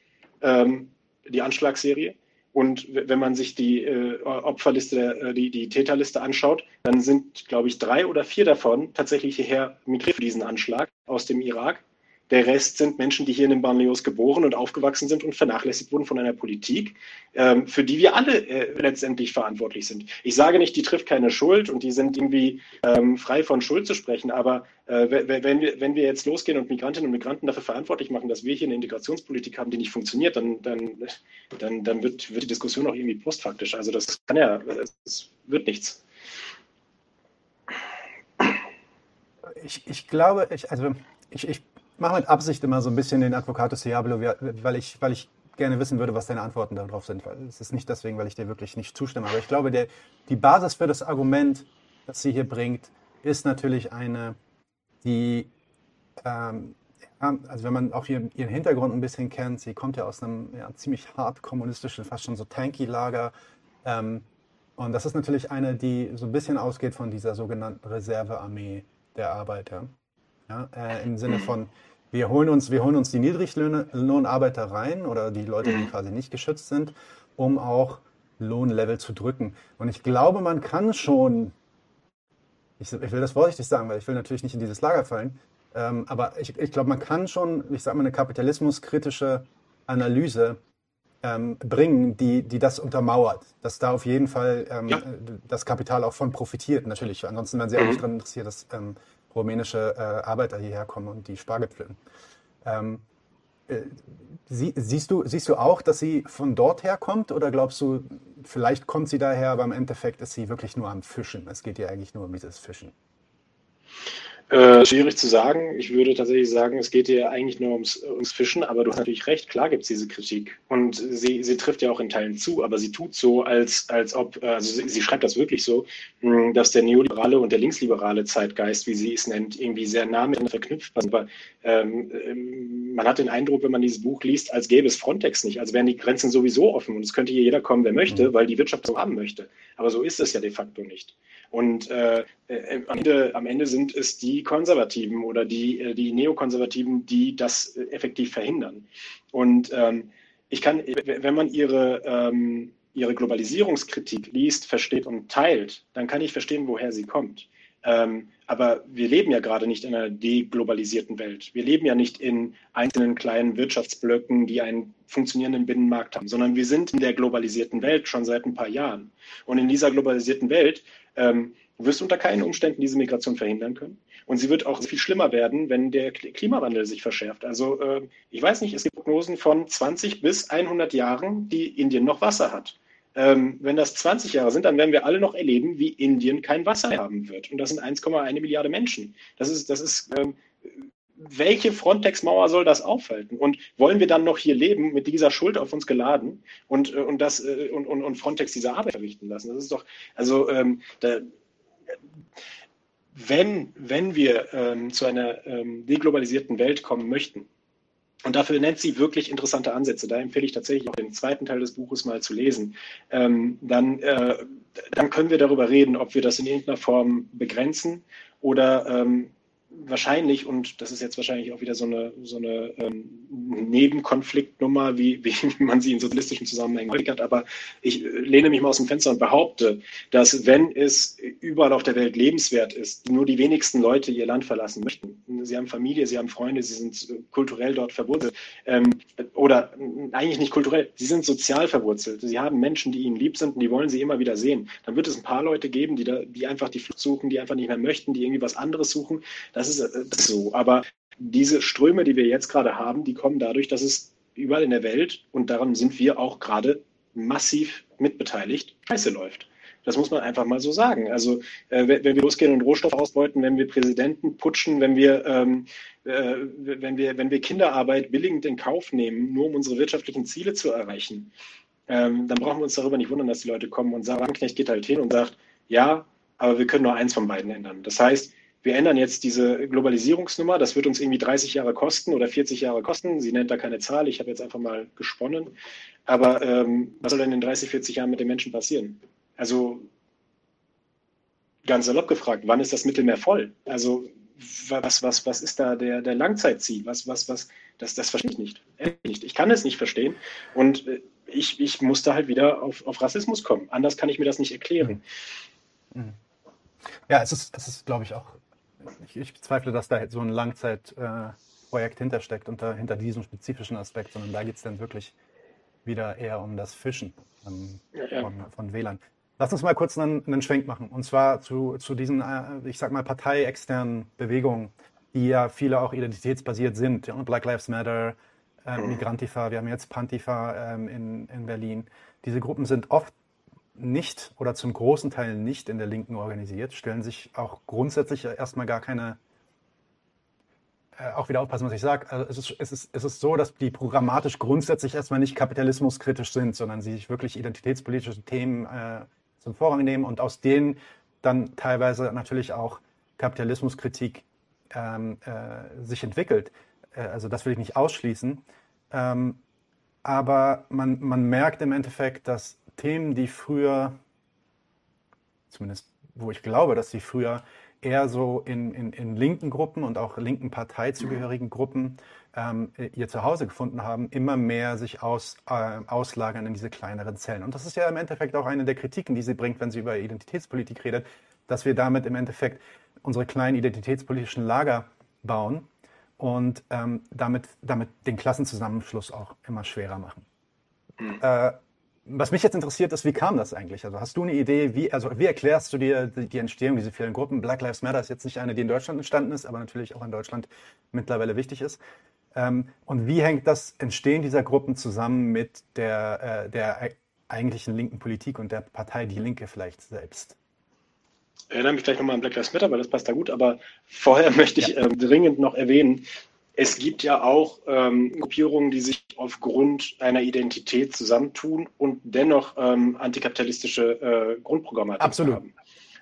Ähm, die Anschlagsserie. Und wenn man sich die äh, Opferliste, äh, die, die Täterliste anschaut, dann sind, glaube ich, drei oder vier davon tatsächlich hierher migriert für diesen Anschlag aus dem Irak. Der Rest sind Menschen, die hier in den Banlieues geboren und aufgewachsen sind und vernachlässigt wurden von einer Politik, ähm, für die wir alle äh, letztendlich verantwortlich sind. Ich sage nicht, die trifft keine Schuld und die sind irgendwie ähm, frei von Schuld zu sprechen, aber äh, wenn, wir, wenn wir jetzt losgehen und Migrantinnen und Migranten dafür verantwortlich machen, dass wir hier eine Integrationspolitik haben, die nicht funktioniert, dann, dann, dann, dann wird, wird die Diskussion auch irgendwie postfaktisch. Also das kann ja, es wird nichts. Ich, ich glaube, ich, also ich, ich mache mit Absicht immer so ein bisschen den Advocatus Diablo, weil ich, weil ich gerne wissen würde, was deine Antworten darauf sind. Es ist nicht deswegen, weil ich dir wirklich nicht zustimme, aber ich glaube, der, die Basis für das Argument, das sie hier bringt, ist natürlich eine, die, ähm, also wenn man auch ihren, ihren, Hintergrund ein bisschen kennt, sie kommt ja aus einem ja, ziemlich hart kommunistischen, fast schon so tanky Lager. Ähm, und das ist natürlich eine, die so ein bisschen ausgeht von dieser sogenannten Reservearmee der Arbeiter. Ja, äh, Im Sinne von, wir holen uns, wir holen uns die Niedriglohnarbeiter rein oder die Leute, die mhm. quasi nicht geschützt sind, um auch Lohnlevel zu drücken. Und ich glaube, man kann schon, ich, ich will das vorsichtig sagen, weil ich will natürlich nicht in dieses Lager fallen, ähm, aber ich, ich glaube, man kann schon, ich sage mal, eine kapitalismuskritische Analyse ähm, bringen, die, die das untermauert, dass da auf jeden Fall ähm, ja. das Kapital auch von profitiert, natürlich. Ansonsten wären sie auch nicht mhm. daran interessiert, dass ähm, rumänische äh, Arbeiter hierher kommen und die Spargel pflücken. Ähm, äh, sie, siehst, du, siehst du auch, dass sie von dort her kommt oder glaubst du, vielleicht kommt sie daher, aber im Endeffekt ist sie wirklich nur am Fischen? Es geht ihr eigentlich nur um dieses Fischen. Äh, schwierig zu sagen. Ich würde tatsächlich sagen, es geht hier eigentlich nur ums, ums Fischen, aber du hast natürlich recht, klar gibt es diese Kritik. Und sie, sie trifft ja auch in Teilen zu, aber sie tut so, als, als ob, also sie, sie schreibt das wirklich so, hm, dass der neoliberale und der linksliberale Zeitgeist, wie sie es nennt, irgendwie sehr nah miteinander verknüpft sind. Aber ähm, ähm, man hat den Eindruck, wenn man dieses Buch liest, als gäbe es Frontex nicht, als wären die Grenzen sowieso offen und es könnte hier jeder kommen, wer möchte, mhm. weil die Wirtschaft so haben möchte. Aber so ist es ja de facto nicht. Und äh, äh, am, Ende, am, Ende, sind es die Konservativen oder die, äh, die Neokonservativen, die das äh, effektiv verhindern. Und ähm, ich kann, wenn man ihre, ähm, ihre Globalisierungskritik liest, versteht und teilt, dann kann ich verstehen, woher sie kommt. Ähm, aber wir leben ja gerade nicht in einer deglobalisierten Welt. Wir leben ja nicht in einzelnen kleinen Wirtschaftsblöcken, die einen funktionierenden Binnenmarkt haben, sondern wir sind in der globalisierten Welt schon seit ein paar Jahren. Und in dieser globalisierten Welt ähm, wirst du unter keinen Umständen diese Migration verhindern können. Und sie wird auch viel schlimmer werden, wenn der Klimawandel sich verschärft. Also äh, ich weiß nicht, es gibt Prognosen von 20 bis 100 Jahren, die Indien noch Wasser hat. Ähm, wenn das 20 Jahre sind, dann werden wir alle noch erleben, wie Indien kein Wasser haben wird. Und das sind 1,1 Milliarde Menschen. Das ist, das ist ähm, welche Frontex-Mauer soll das aufhalten? Und wollen wir dann noch hier leben mit dieser Schuld auf uns geladen und, äh, und, das, äh, und, und, und Frontex diese Arbeit verrichten lassen? Das ist doch, also ähm, da, wenn, wenn wir ähm, zu einer ähm, deglobalisierten Welt kommen möchten, und dafür nennt sie wirklich interessante Ansätze. Da empfehle ich tatsächlich auch den zweiten Teil des Buches mal zu lesen. Ähm, dann, äh, dann können wir darüber reden, ob wir das in irgendeiner Form begrenzen oder ähm, wahrscheinlich, und das ist jetzt wahrscheinlich auch wieder so eine, so eine ähm, Nebenkonfliktnummer, wie, wie man sie in sozialistischen Zusammenhängen häufig hat, aber ich äh, lehne mich mal aus dem Fenster und behaupte, dass wenn es überall auf der Welt lebenswert ist, nur die wenigsten Leute ihr Land verlassen möchten. Sie haben Familie, sie haben Freunde, sie sind äh, kulturell dort verwurzelt. Ähm, oder eigentlich nicht kulturell, sie sind sozial verwurzelt. Sie haben Menschen, die ihnen lieb sind und die wollen sie immer wieder sehen. Dann wird es ein paar Leute geben, die, da, die einfach die Flucht suchen, die einfach nicht mehr möchten, die irgendwie was anderes suchen. Das das ist so. Aber diese Ströme, die wir jetzt gerade haben, die kommen dadurch, dass es überall in der Welt, und daran sind wir auch gerade massiv mitbeteiligt, scheiße läuft. Das muss man einfach mal so sagen. Also äh, wenn wir losgehen und Rohstoff ausbeuten, wenn wir Präsidenten putschen, wenn wir, ähm, äh, wenn wir, wenn wir Kinderarbeit billigend in Kauf nehmen, nur um unsere wirtschaftlichen Ziele zu erreichen, ähm, dann brauchen wir uns darüber nicht wundern, dass die Leute kommen und sagen, Wagenknecht geht halt hin und sagt, ja, aber wir können nur eins von beiden ändern. Das heißt, wir ändern jetzt diese Globalisierungsnummer, das wird uns irgendwie 30 Jahre kosten oder 40 Jahre kosten. Sie nennt da keine Zahl, ich habe jetzt einfach mal gesponnen. Aber ähm, was soll denn in 30, 40 Jahren mit den Menschen passieren? Also ganz salopp gefragt, wann ist das Mittelmeer voll? Also was, was, was ist da der, der Langzeitziel? Was, was, was, das, das verstehe ich nicht. nicht. Ich kann es nicht verstehen. Und äh, ich, ich muss da halt wieder auf, auf Rassismus kommen. Anders kann ich mir das nicht erklären. Mhm. Mhm. Ja, es ist, es ist glaube ich, auch, ich, ich bezweifle, dass da so ein Langzeitprojekt äh, hintersteckt, unter, hinter diesem spezifischen Aspekt, sondern da geht es dann wirklich wieder eher um das Fischen ähm, ja. Von, von WLAN. Lass uns mal kurz einen, einen Schwenk machen. Und zwar zu, zu diesen, äh, ich sag mal, parteiexternen Bewegungen, die ja viele auch identitätsbasiert sind. Black Lives Matter, äh, Migrantifa, wir haben jetzt Pantifa ähm, in, in Berlin. Diese Gruppen sind oft nicht oder zum großen Teil nicht in der Linken organisiert, stellen sich auch grundsätzlich erstmal gar keine, äh, auch wieder aufpassen, was ich sage. Also es, ist, es, ist, es ist so, dass die programmatisch grundsätzlich erstmal nicht kapitalismuskritisch sind, sondern sie sich wirklich identitätspolitische Themen äh, zum Vorrang nehmen und aus denen dann teilweise natürlich auch Kapitalismuskritik ähm, äh, sich entwickelt. Äh, also das will ich nicht ausschließen. Ähm, aber man, man merkt im Endeffekt, dass Themen, die früher, zumindest wo ich glaube, dass sie früher eher so in, in, in linken Gruppen und auch linken Parteizugehörigen Gruppen ähm, ihr Zuhause gefunden haben, immer mehr sich aus, äh, auslagern in diese kleineren Zellen. Und das ist ja im Endeffekt auch eine der Kritiken, die sie bringt, wenn sie über Identitätspolitik redet, dass wir damit im Endeffekt unsere kleinen identitätspolitischen Lager bauen und ähm, damit, damit den Klassenzusammenschluss auch immer schwerer machen. Mhm. Äh, was mich jetzt interessiert ist, wie kam das eigentlich? Also hast du eine Idee, wie, also wie erklärst du dir die, die, Entstehung dieser vielen Gruppen? Black Lives Matter ist jetzt nicht eine, die in Deutschland entstanden ist, aber natürlich auch in Deutschland mittlerweile wichtig ist. Ähm, und wie hängt das Entstehen dieser Gruppen zusammen mit der, äh, der eigentlichen linken Politik und der Partei Die Linke vielleicht selbst? Ich erinnere mich gleich nochmal an Black Lives Matter, weil das passt da gut, aber vorher möchte ich ja. äh, dringend noch erwähnen, es gibt ja auch ähm, Gruppierungen, die sich aufgrund einer Identität zusammentun und dennoch ähm, antikapitalistische äh, Grundprogramme haben.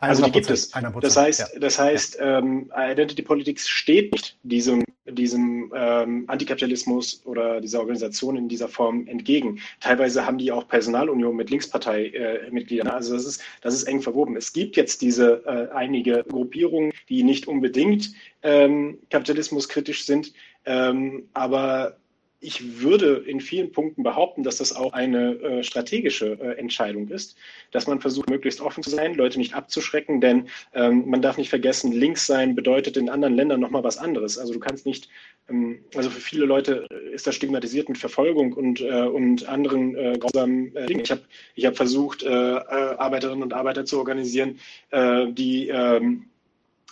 Also die gibt es. Das heißt, das heißt, ähm, Identity Politics steht nicht diesem, diesem ähm, Antikapitalismus oder dieser Organisation in dieser Form entgegen. Teilweise haben die auch Personalunion mit Linkspartei-Mitgliedern. Äh, also das ist, das ist eng verwoben. Es gibt jetzt diese äh, einige Gruppierungen, die nicht unbedingt ähm, kapitalismuskritisch sind, ähm, aber ich würde in vielen Punkten behaupten, dass das auch eine äh, strategische äh, Entscheidung ist, dass man versucht, möglichst offen zu sein, Leute nicht abzuschrecken, denn ähm, man darf nicht vergessen, links sein bedeutet in anderen Ländern nochmal was anderes. Also du kannst nicht, ähm, also für viele Leute ist das stigmatisiert mit Verfolgung und, äh, und anderen äh, grausamen äh, Dingen. Ich habe ich hab versucht, äh, Arbeiterinnen und Arbeiter zu organisieren, die ähm,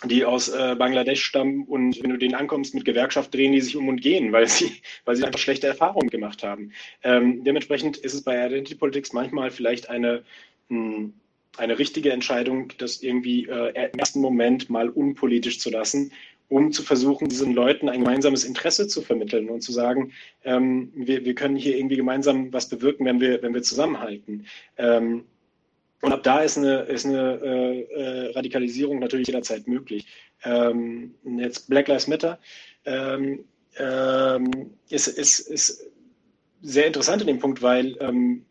die aus äh, Bangladesch stammen und wenn du denen ankommst mit Gewerkschaft, drehen die sich um und gehen, weil sie, weil sie einfach schlechte Erfahrungen gemacht haben. Ähm, dementsprechend ist es bei Identity Politics manchmal vielleicht eine, mh, hm, eine richtige Entscheidung, das irgendwie äh, im ersten Moment mal unpolitisch zu lassen, um zu versuchen, diesen Leuten ein gemeinsames Interesse zu vermitteln und zu sagen, ähm, wir, wir können hier irgendwie gemeinsam was bewirken, wenn wir, wenn wir zusammenhalten. Ähm, und ab da ist eine, ist eine äh, äh, Radikalisierung natürlich jederzeit möglich. Ähm, jetzt Black Lives Matter ähm, ähm, ist, ist, ist sehr interessant in dem Punkt, weil ähm,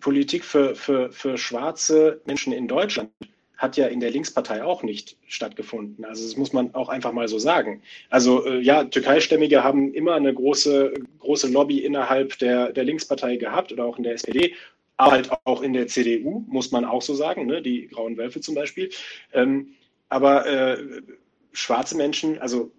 Politik für, für, für schwarze Menschen in Deutschland hat ja in der Linkspartei auch nicht stattgefunden. Also das muss man auch einfach mal so sagen. Also äh, ja, Türkeistämmige haben immer eine große, große Lobby innerhalb der, der Linkspartei gehabt oder auch in der SPD aber halt auch in der CDU, muss man auch so sagen, ne? die Grauen Wölfe zum Beispiel. Ähm, aber äh, schwarze Menschen, also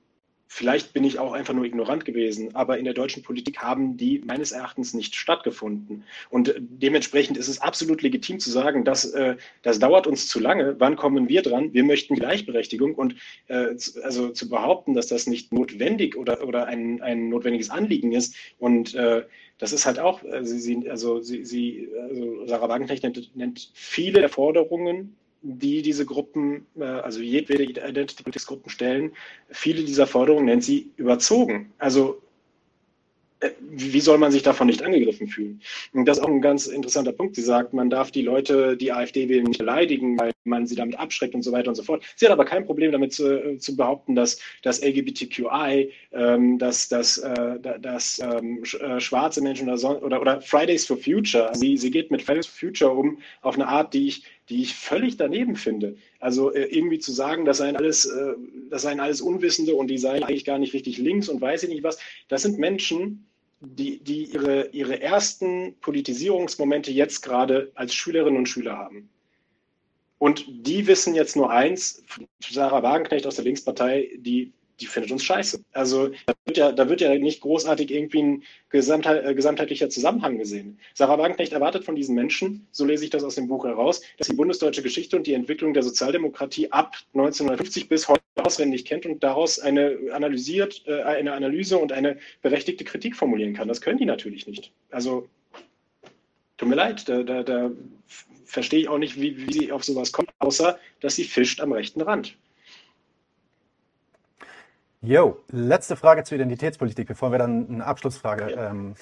Vielleicht bin ich auch einfach nur ignorant gewesen, aber in der deutschen Politik haben die meines Erachtens nicht stattgefunden. Und dementsprechend ist es absolut legitim zu sagen, dass äh, das dauert uns zu lange. Wann kommen wir dran? Wir möchten Gleichberechtigung und äh, also zu behaupten, dass das nicht notwendig oder, oder ein, ein notwendiges Anliegen ist und äh, das ist halt auch, also sie, also sie also Sarah Wagenknecht nennt, nennt viele der Forderungen die diese Gruppen, äh, also jedwede Identity Politics Gruppen stellen, viele dieser Forderungen nennt sie überzogen. Also äh, wie soll man sich davon nicht angegriffen fühlen? Und das ist auch ein ganz interessanter Punkt. Sie sagt, man darf die Leute, die AfD wählen, nicht beleidigen, weil man sie damit abschreckt und so weiter und so fort. Sie hat aber kein Problem damit zu, äh, zu behaupten, dass das LGBTQI, ähm, dass, dass, äh, dass ähm, äh, schwarze Menschen oder, so, oder, oder Fridays for Future, sie, sie geht mit Fridays for Future um auf eine Art, die ich, die ich völlig daneben finde. Also äh, irgendwie zu sagen, das seien alles, äh, das seien alles Unwissende und die seien eigentlich gar nicht richtig links und weiß ich nicht was. Das sind Menschen, die, die ihre, ihre ersten Politisierungsmomente jetzt gerade als Schülerinnen und Schüler haben. Und die wissen jetzt nur eins, Sarah Wagenknecht aus der Linkspartei, die die findet uns scheiße. Also da wird ja, da wird ja nicht großartig irgendwie ein gesamtheit, äh, gesamtheitlicher Zusammenhang gesehen. Sarah Wagenknecht erwartet von diesen Menschen, so lese ich das aus dem Buch heraus, dass die bundesdeutsche Geschichte und die Entwicklung der Sozialdemokratie ab 1950 bis heute auswendig kennt und daraus eine analysiert, äh, eine Analyse und eine berechtigte Kritik formulieren kann. Das können die natürlich nicht. Also tut mir leid, da, da, da verstehe ich auch nicht, wie, wie sie auf sowas kommt, außer dass sie fischt am rechten Rand. Jo, letzte Frage zur Identitätspolitik, bevor wir dann eine Abschlussfrage ähm,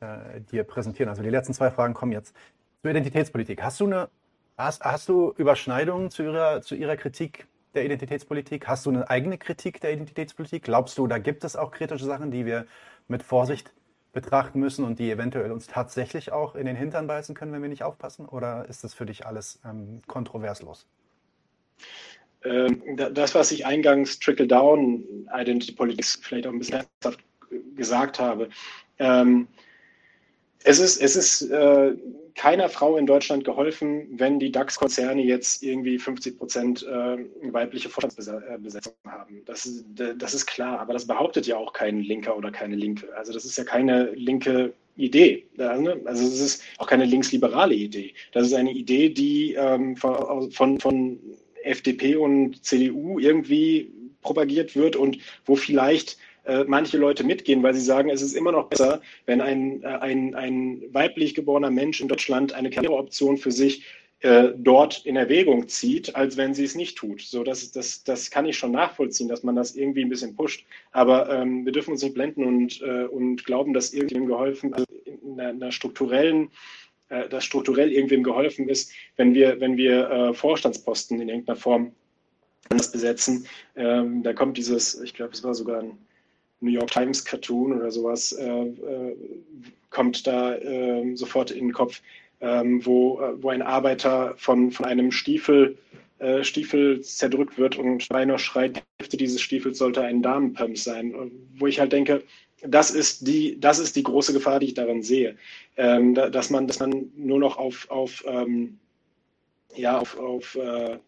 äh, dir präsentieren. Also die letzten zwei Fragen kommen jetzt. Zur Identitätspolitik. Hast du eine, hast, hast du Überschneidungen zu ihrer, zu ihrer Kritik der Identitätspolitik? Hast du eine eigene Kritik der Identitätspolitik? Glaubst du, da gibt es auch kritische Sachen, die wir mit Vorsicht betrachten müssen und die eventuell uns tatsächlich auch in den Hintern beißen können, wenn wir nicht aufpassen? Oder ist das für dich alles ähm, kontroverslos? Ähm, das, was ich eingangs Trickle-Down Identity Politics vielleicht auch ein bisschen gesagt habe. Ähm, es ist, es ist äh, keiner Frau in Deutschland geholfen, wenn die DAX-Konzerne jetzt irgendwie 50 Prozent äh, weibliche Vorstandsbesetzung haben. Das, das ist klar, aber das behauptet ja auch kein Linker oder keine Linke. Also das ist ja keine linke Idee. Ne? Also es ist auch keine linksliberale Idee. Das ist eine Idee, die ähm, von, von, von FDP und CDU irgendwie propagiert wird und wo vielleicht äh, manche Leute mitgehen, weil sie sagen, es ist immer noch besser, wenn ein, äh, ein, ein weiblich geborener Mensch in Deutschland eine Karriereoption für sich äh, dort in Erwägung zieht, als wenn sie es nicht tut. So, das, das, das kann ich schon nachvollziehen, dass man das irgendwie ein bisschen pusht. Aber ähm, wir dürfen uns nicht blenden und, äh, und glauben, dass irgendjemandem geholfen, also in einer, einer strukturellen äh, dass strukturell irgendwem geholfen ist, wenn wir, wenn wir äh, Vorstandsposten in irgendeiner Form anders besetzen. Ähm, da kommt dieses, ich glaube, es war sogar ein New York Times Cartoon oder sowas, äh, äh, kommt da äh, sofort in den Kopf, ähm, wo, äh, wo ein Arbeiter von, von einem Stiefel Stiefel zerdrückt wird und einer schreit, die Hälfte dieses Stiefels sollte ein Damenpump sein. Wo ich halt denke, das ist die, das ist die große Gefahr, die ich darin sehe, ähm, da, dass man, dass man nur noch auf, auf ähm, ja, auf, auf, äh,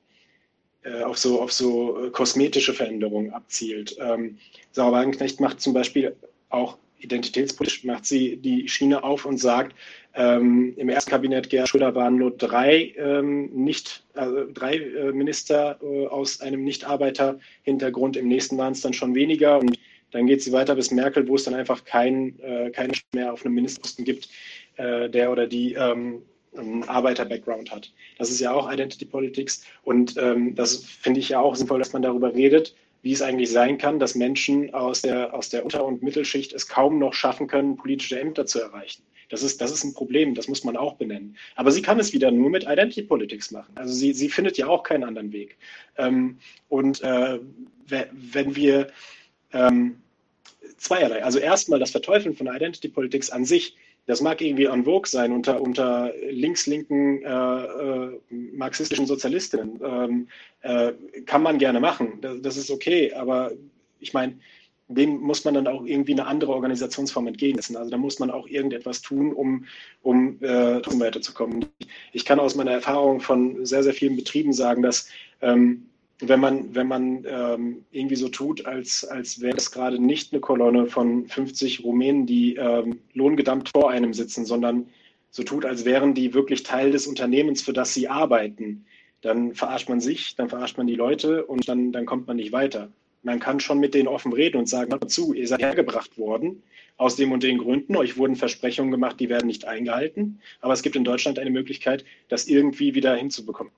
äh auf so, auf so äh, kosmetische Veränderungen abzielt. Ähm, Sarah Wagenknecht macht zum Beispiel auch identitätspolitisch, macht sie die Schiene auf und sagt, ähm, im ersten Kabinett Gerhard Schröder waren nur drei, ähm, nicht, also drei äh, Minister äh, aus einem Nicht-Arbeiter-Hintergrund, im nächsten waren es dann schon weniger und dann geht sie weiter bis Merkel, wo es dann einfach keinen äh, kein mehr auf einem Ministerposten gibt, äh, der oder die ähm, einen Arbeiter-Background hat. Das ist ja auch Identity Politics. Und ähm, das finde ich ja auch sinnvoll, dass man darüber redet, wie es eigentlich sein kann, dass Menschen aus der, aus der Unter- und Mittelschicht es kaum noch schaffen können, politische Ämter zu erreichen. Das ist, das ist ein Problem, das muss man auch benennen. Aber sie kann es wieder nur mit Identity Politics machen. Also sie, sie findet ja auch keinen anderen Weg. Ähm, und äh, wenn wir ähm, zweierlei. Also erstmal das Verteufeln von Identity Politics an sich, das mag irgendwie en vogue sein unter, unter links-linken äh, äh, marxistischen Sozialistinnen. Ähm, äh, kann man gerne machen, das, das ist okay, aber ich meine, dem muss man dann auch irgendwie eine andere Organisationsform entgegensetzen. Also da muss man auch irgendetwas tun, um, um äh, weiterzukommen. Ich kann aus meiner Erfahrung von sehr, sehr vielen Betrieben sagen, dass ähm, wenn man, wenn man ähm, irgendwie so tut, als, als wäre das gerade nicht eine Kolonne von 50 Rumänen, die ähm, lohngedammt vor einem sitzen, sondern so tut, als wären die wirklich Teil des Unternehmens, für das sie arbeiten, dann verarscht man sich, dann verarscht man die Leute und dann, dann kommt man nicht weiter. Man kann schon mit denen offen reden und sagen, hört zu, ihr seid hergebracht worden aus dem und den Gründen, euch wurden Versprechungen gemacht, die werden nicht eingehalten, aber es gibt in Deutschland eine Möglichkeit, das irgendwie wieder hinzubekommen.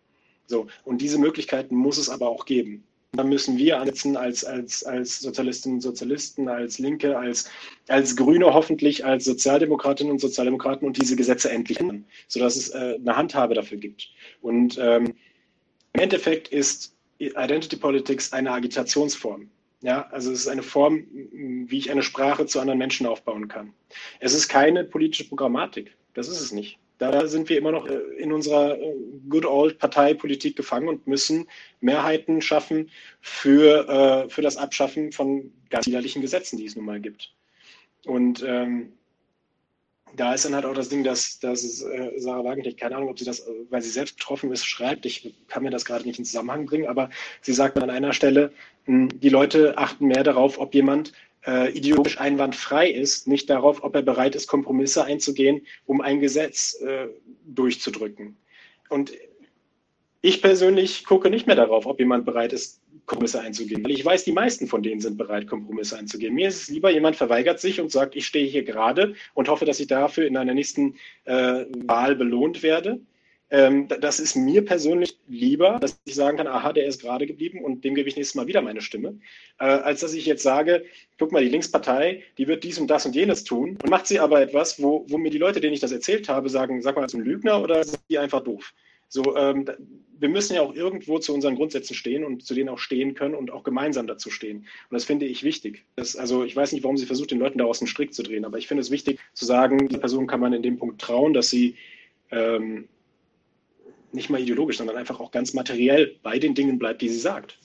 So, und diese Möglichkeiten muss es aber auch geben. Da müssen wir ansetzen als, als, als Sozialistinnen und Sozialisten, als Linke, als, als Grüne hoffentlich, als Sozialdemokratinnen und Sozialdemokraten und diese Gesetze endlich ändern, sodass es äh, eine Handhabe dafür gibt. Und ähm, im Endeffekt ist Identity Politics eine Agitationsform. Ja, also es ist eine Form, wie ich eine Sprache zu anderen Menschen aufbauen kann. Es ist keine politische Programmatik. Das ist es nicht. Da sind wir immer noch äh, in unserer äh, good old Parteipolitik gefangen und müssen Mehrheiten schaffen für, äh, für das Abschaffen von ganz widerlichen Gesetzen, die es nun mal gibt. Und ähm, da ist dann halt auch das Ding, dass, dass äh, Sarah Wagenknecht, keine Ahnung, ob sie das, weil sie selbst betroffen ist, schreibt. Ich kann mir das gerade nicht in Zusammenhang bringen, aber sie sagt an einer Stelle, hm, die Leute achten mehr darauf, ob jemand äh, ideologisch einwandfrei ist, nicht darauf, ob er bereit ist, Kompromisse einzugehen, um ein Gesetz äh, durchzudrücken. Und ich persönlich gucke nicht mehr darauf, ob jemand bereit ist, Kompromisse einzugehen. Weil ich weiß, die meisten von denen sind bereit, Kompromisse einzugehen. Mir ist es lieber, jemand verweigert sich und sagt, ich stehe hier gerade und hoffe, dass ich dafür in einer nächsten äh, Wahl belohnt werde, ähm, das ist mir persönlich lieber, dass ich sagen kann, aha, der ist gerade geblieben und dem gebe ich nächstes Mal wieder meine Stimme, äh, als dass ich jetzt sage, guck mal, die Linkspartei, die wird dies und das und jenes tun und macht sie aber etwas, wo, wo mir die Leute, denen ich das erzählt habe, sagen, sag mal, ist ein Lügner oder sind die einfach doof? So, ähm, wir müssen ja auch irgendwo zu unseren Grundsätzen stehen und zu denen auch stehen können und auch gemeinsam dazu stehen. Und das finde ich wichtig. Das, also ich weiß nicht, warum sie versucht, den Leuten daraus einen Strick zu drehen, aber ich finde es wichtig zu sagen, dieser Person kann man in dem Punkt trauen, dass sie ähm, nicht mal ideologisch, sondern einfach auch ganz materiell bei den Dingen bleibt, die sie sagt.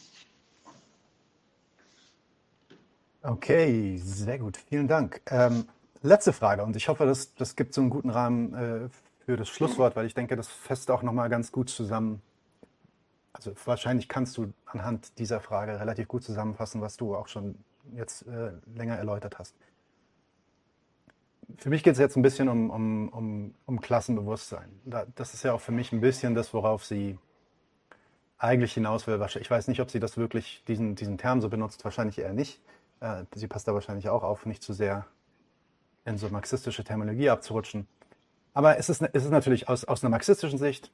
Okay, sehr gut. Vielen Dank. Ähm, letzte Frage und ich hoffe, das, das gibt so einen guten Rahmen äh, für das Schlusswort, weil ich denke, das fasst auch nochmal ganz gut zusammen. Also wahrscheinlich kannst du anhand dieser Frage relativ gut zusammenfassen, was du auch schon jetzt äh, länger erläutert hast für mich geht es jetzt ein bisschen um, um, um, um Klassenbewusstsein. das ist ja auch für mich ein bisschen das, worauf sie eigentlich hinaus will. Ich weiß nicht, ob sie das wirklich, diesen, diesen Term so benutzt, wahrscheinlich eher nicht. Äh, sie passt da wahrscheinlich auch auf, nicht zu sehr in so marxistische Terminologie abzurutschen. Aber es ist, es ist natürlich aus, aus einer marxistischen Sicht,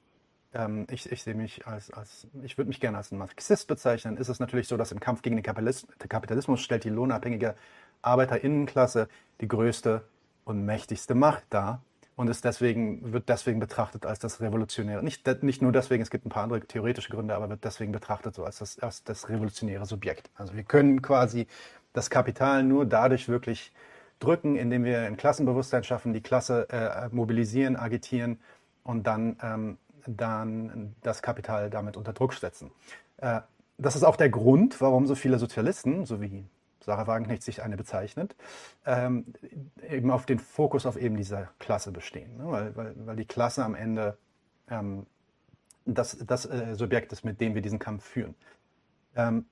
ähm, ich, ich sehe mich als, als ich würde mich gerne als ein Marxist bezeichnen, ist es natürlich so, dass im Kampf gegen den Kapitalismus stellt die lohnabhängige Arbeiterinnenklasse die größte und mächtigste Macht dar und ist deswegen, wird deswegen betrachtet als das revolutionäre, nicht, nicht nur deswegen, es gibt ein paar andere theoretische Gründe, aber wird deswegen betrachtet so als das, als das revolutionäre Subjekt. Also wir können quasi das Kapital nur dadurch wirklich drücken, indem wir ein Klassenbewusstsein schaffen, die Klasse äh, mobilisieren, agitieren und dann, ähm, dann das Kapital damit unter Druck setzen. Äh, das ist auch der Grund, warum so viele Sozialisten, so wie Sarah Wagenknecht sich eine bezeichnet, ähm, eben auf den Fokus auf eben dieser Klasse bestehen. Ne? Weil, weil, weil die Klasse am Ende ähm, das, das äh, Subjekt ist, mit dem wir diesen Kampf führen. Ähm,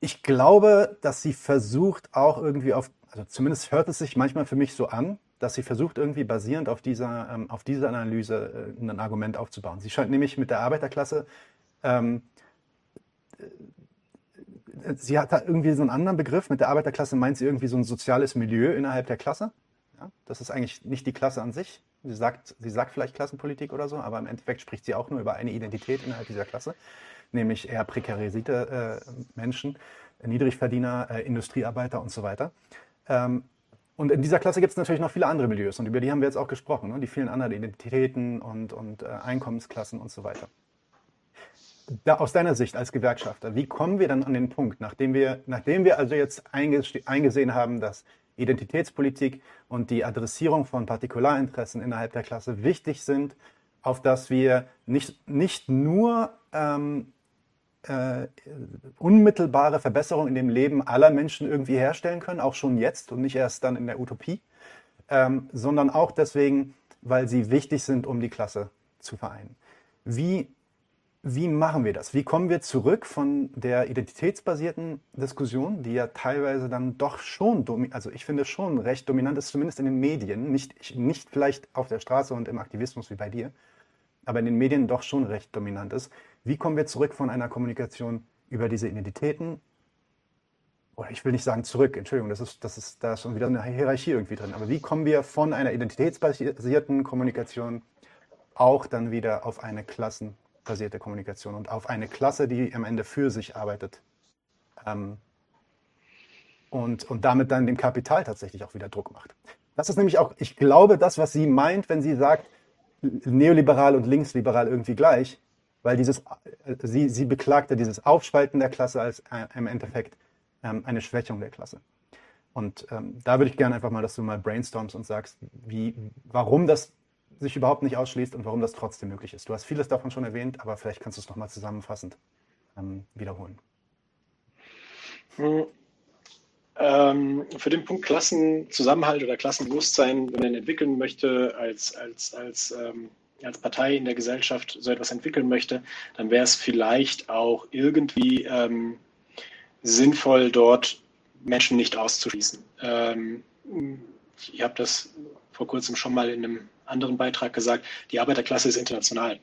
ich glaube, dass sie versucht auch irgendwie auf, also zumindest hört es sich manchmal für mich so an, dass sie versucht irgendwie basierend auf dieser, ähm, auf dieser Analyse äh, ein Argument aufzubauen. Sie scheint nämlich mit der Arbeiterklasse ähm, sie hat da irgendwie so einen anderen Begriff. Mit der Arbeiterklasse meint sie irgendwie so ein soziales Milieu innerhalb der Klasse. Ja, das ist eigentlich nicht die Klasse an sich. Sie sagt, sie sagt vielleicht Klassenpolitik oder so, aber im Endeffekt spricht sie auch nur über eine Identität innerhalb dieser Klasse, nämlich eher prekarisierte äh, Menschen, Niedrigverdiener, äh, Industriearbeiter und so weiter. Ähm, und in dieser Klasse gibt es natürlich noch viele andere Milieus und über die haben wir jetzt auch gesprochen, ne? die vielen anderen Identitäten und, und äh, Einkommensklassen und so weiter da, aus deiner Sicht als Gewerkschafter, wie kommen wir dann an den Punkt, nachdem wir, nachdem wir also jetzt eingesehen haben, dass Identitätspolitik und die Adressierung von Partikularinteressen innerhalb der Klasse wichtig sind, auf dass wir nicht, nicht nur ähm, äh, unmittelbare Verbesserungen in dem Leben aller Menschen irgendwie herstellen können, auch schon jetzt und nicht erst dann in der Utopie, ähm, sondern auch deswegen, weil sie wichtig sind, um die Klasse zu vereinen. Wie wie machen wir das? Wie kommen wir zurück von der identitätsbasierten Diskussion, die ja teilweise dann doch schon, also ich finde schon recht dominant ist, zumindest in den Medien, nicht, nicht vielleicht auf der Straße und im Aktivismus wie bei dir, aber in den Medien doch schon recht dominant ist. Wie kommen wir zurück von einer Kommunikation über diese Identitäten? Oder ich will nicht sagen zurück, Entschuldigung, das ist, das ist, da ist schon wieder eine Hierarchie irgendwie drin. Aber wie kommen wir von einer identitätsbasierten Kommunikation auch dann wieder auf eine Klassen basierte Kommunikation und auf eine Klasse, die am Ende für sich arbeitet. Ähm, und, und damit dann dem Kapital tatsächlich auch wieder Druck macht. Das ist nämlich auch, ich glaube, das, was sie meint, wenn sie sagt, neoliberal und linksliberal irgendwie gleich, weil dieses, äh, sie, sie beklagte dieses Aufspalten der Klasse als äh, im Endeffekt ähm, eine Schwächung der Klasse. Und ähm, da würde ich gerne einfach mal, dass du mal brainstormst und sagst, wie, warum das sich überhaupt nicht ausschließt und warum das trotzdem möglich ist. Du hast vieles davon schon erwähnt, aber vielleicht kannst du es nochmal zusammenfassend ähm, wiederholen. Hm. Ähm, für den Punkt Klassenzusammenhalt oder Klassenbewusstsein, wenn man entwickeln möchte, als, als, als, ähm, als Partei in der Gesellschaft so etwas entwickeln möchte, dann wäre es vielleicht auch irgendwie ähm, sinnvoll, dort Menschen nicht auszuschließen. Ähm, ich habe das vor kurzem schon mal in einem anderen Beitrag gesagt, die Arbeiterklasse ist international.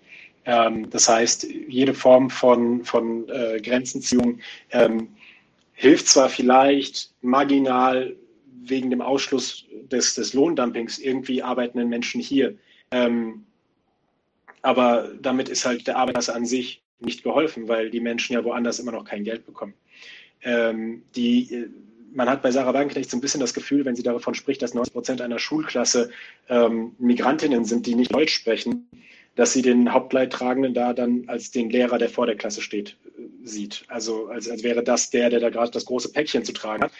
Ähm, das heißt, jede Form von, von äh, Grenzenziehung ähm, hilft zwar vielleicht marginal wegen dem Ausschluss des, des Lohndumpings irgendwie arbeitenden Menschen hier, ähm, aber damit ist halt der Arbeiterklasse an sich nicht geholfen, weil die Menschen ja woanders immer noch kein Geld bekommen. Ähm, die man hat bei Sarah Wagenknecht so ein bisschen das Gefühl, wenn sie davon spricht, dass 90 Prozent einer Schulklasse ähm, Migrantinnen sind, die nicht Deutsch sprechen, dass sie den Hauptleidtragenden da dann als den Lehrer, der vor der Klasse steht, äh, sieht. Also als, als wäre das der, der da gerade das große Päckchen zu tragen hat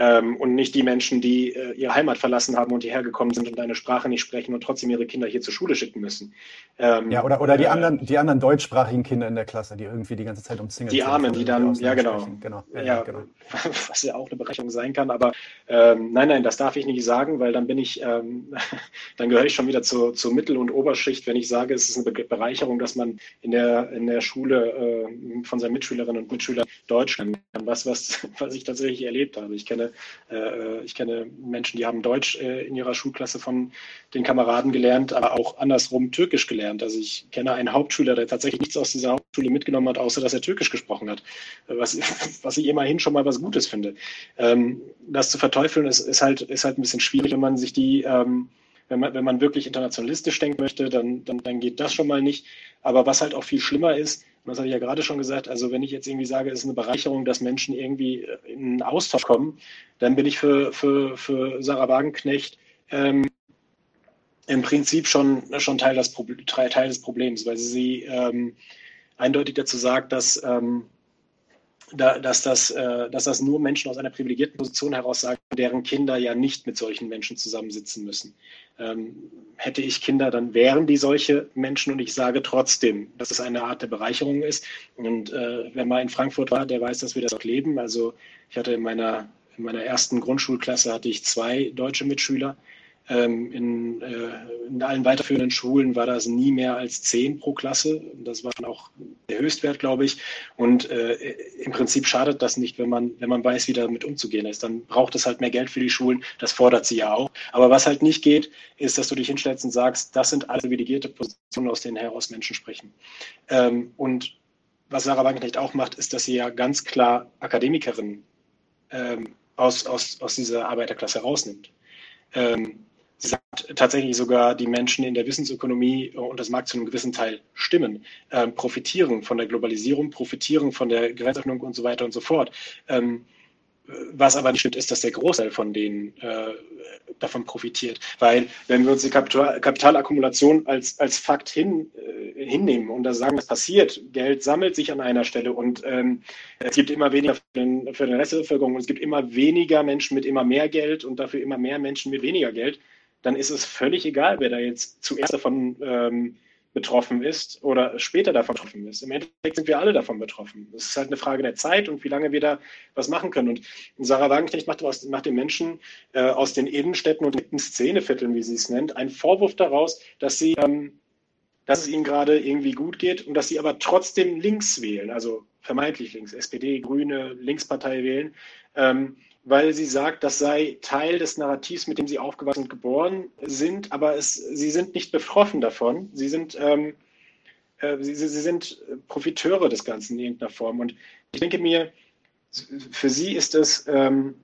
ähm, und nicht die Menschen, die äh, ihre Heimat verlassen haben und hierher gekommen sind und eine Sprache nicht sprechen und trotzdem ihre Kinder hier zur Schule schicken müssen. Ähm, ja, oder, oder die, äh, anderen, die anderen deutschsprachigen Kinder in der Klasse, die irgendwie die ganze Zeit umzingelt die sind. Die Armen, die dann, ja genau. genau. Ja, ja, genau. Was ja auch eine Bereicherung sein kann, aber ähm, nein, nein, das darf ich nicht sagen, weil dann bin ich, ähm, dann gehöre ich schon wieder zur, zur Mittel- und Oberschicht, wenn ich sage, es ist eine Bereicherung, dass man in der, in der Schule äh, von seinen Mitschülerinnen und Mitschülern Deutsch lernen kann. Was, was, was ich tatsächlich erlebt habe. Ich kenne äh, ich kenne Menschen, die haben Deutsch äh, in ihrer Schulklasse von den Kameraden gelernt, aber auch andersrum Türkisch gelernt. Also ich kenne einen Hauptschüler, der tatsächlich nichts aus dieser Hauptschule mitgenommen hat, außer dass er Türkisch gesprochen hat, was, was ich immerhin schon mal was Gutes finde. Ähm, das zu verteufeln ist, ist, halt, ist halt ein bisschen schwierig, wenn man sich die ähm, wenn man, wenn man wirklich internationalistisch denken möchte, dann, dann, dann geht das schon mal nicht. Aber was halt auch viel schlimmer ist, und das habe ich ja gerade schon gesagt, also wenn ich jetzt irgendwie sage, es ist eine Bereicherung, dass Menschen irgendwie in einen Austausch kommen, dann bin ich für, für, für Sarah Wagenknecht ähm, im Prinzip schon, schon Teil, des, Teil des Problems, weil sie ähm, eindeutig dazu sagt, dass ähm, dass, das, äh, dass das nur Menschen aus einer privilegierten Position heraus sagen, deren Kinder ja nicht mit solchen Menschen zusammensitzen müssen. Ähm, hätte ich Kinder, dann wären die solche Menschen und ich sage trotzdem, dass es eine Art der Bereicherung ist. Und äh, wer mal in Frankfurt war, der weiß, dass wir das auch leben. Also ich hatte in meiner, in meiner ersten Grundschulklasse hatte ich zwei deutsche Mitschüler in, äh, in, allen weiterführenden Schulen war das nie mehr als zehn pro Klasse. Das war auch der Höchstwert, glaube ich. Und äh, im Prinzip schadet das nicht, wenn man, wenn man weiß, wie damit umzugehen ist. Dann braucht es halt mehr Geld für die Schulen. Das fordert sie ja auch. Aber was halt nicht geht, ist, dass du dich hinstellst und sagst, das sind alle privilegierte Positionen, aus denen heraus Menschen sprechen. Ähm, und was Sarah Wagenknecht auch macht, ist, dass sie ja ganz klar Akademikerinnen ähm, aus, aus, aus dieser Arbeiterklasse rausnimmt. Ähm, sagt tatsächlich sogar, die Menschen in der Wissensökonomie, und das mag zu einem gewissen Teil stimmen, äh, profitieren von der Globalisierung, profitieren von der Grenzöffnung und so weiter und so fort. Ähm, was aber nicht stimmt, ist, dass der Großteil von denen äh, davon profitiert. Weil wenn wir uns die Kapital Kapitalakkumulation als, als Fakt hin, äh, hinnehmen und da sagen, was passiert, Geld sammelt sich an einer Stelle und ähm, es gibt immer weniger für den, für den Rest der Bevölkerung und es gibt immer weniger Menschen mit immer mehr Geld und dafür immer mehr Menschen mit weniger Geld, dann ist es völlig egal, wer da jetzt zuerst davon ähm, betroffen ist oder später davon betroffen ist. Im Endeffekt sind wir alle davon betroffen. Es ist halt eine Frage der Zeit und wie lange wir da was machen können. Und Sarah Wagenknecht macht, aus, macht den Menschen äh, aus den Innenstädten und den Szenevierteln, wie sie es nennt, einen Vorwurf daraus, dass sie, ähm, dass es ihnen gerade irgendwie gut geht und dass sie aber trotzdem links wählen, also vermeintlich links, SPD, Grüne, Linkspartei wählen, ähm, weil sie sagt, das sei Teil des Narrativs, mit dem sie aufgewachsen und geboren sind, aber es, sie sind nicht betroffen davon. Sie sind, ähm, äh, sie, sie, sind Profiteure des Ganzen in irgendeiner Form. Und ich denke mir, für sie ist es, ähm,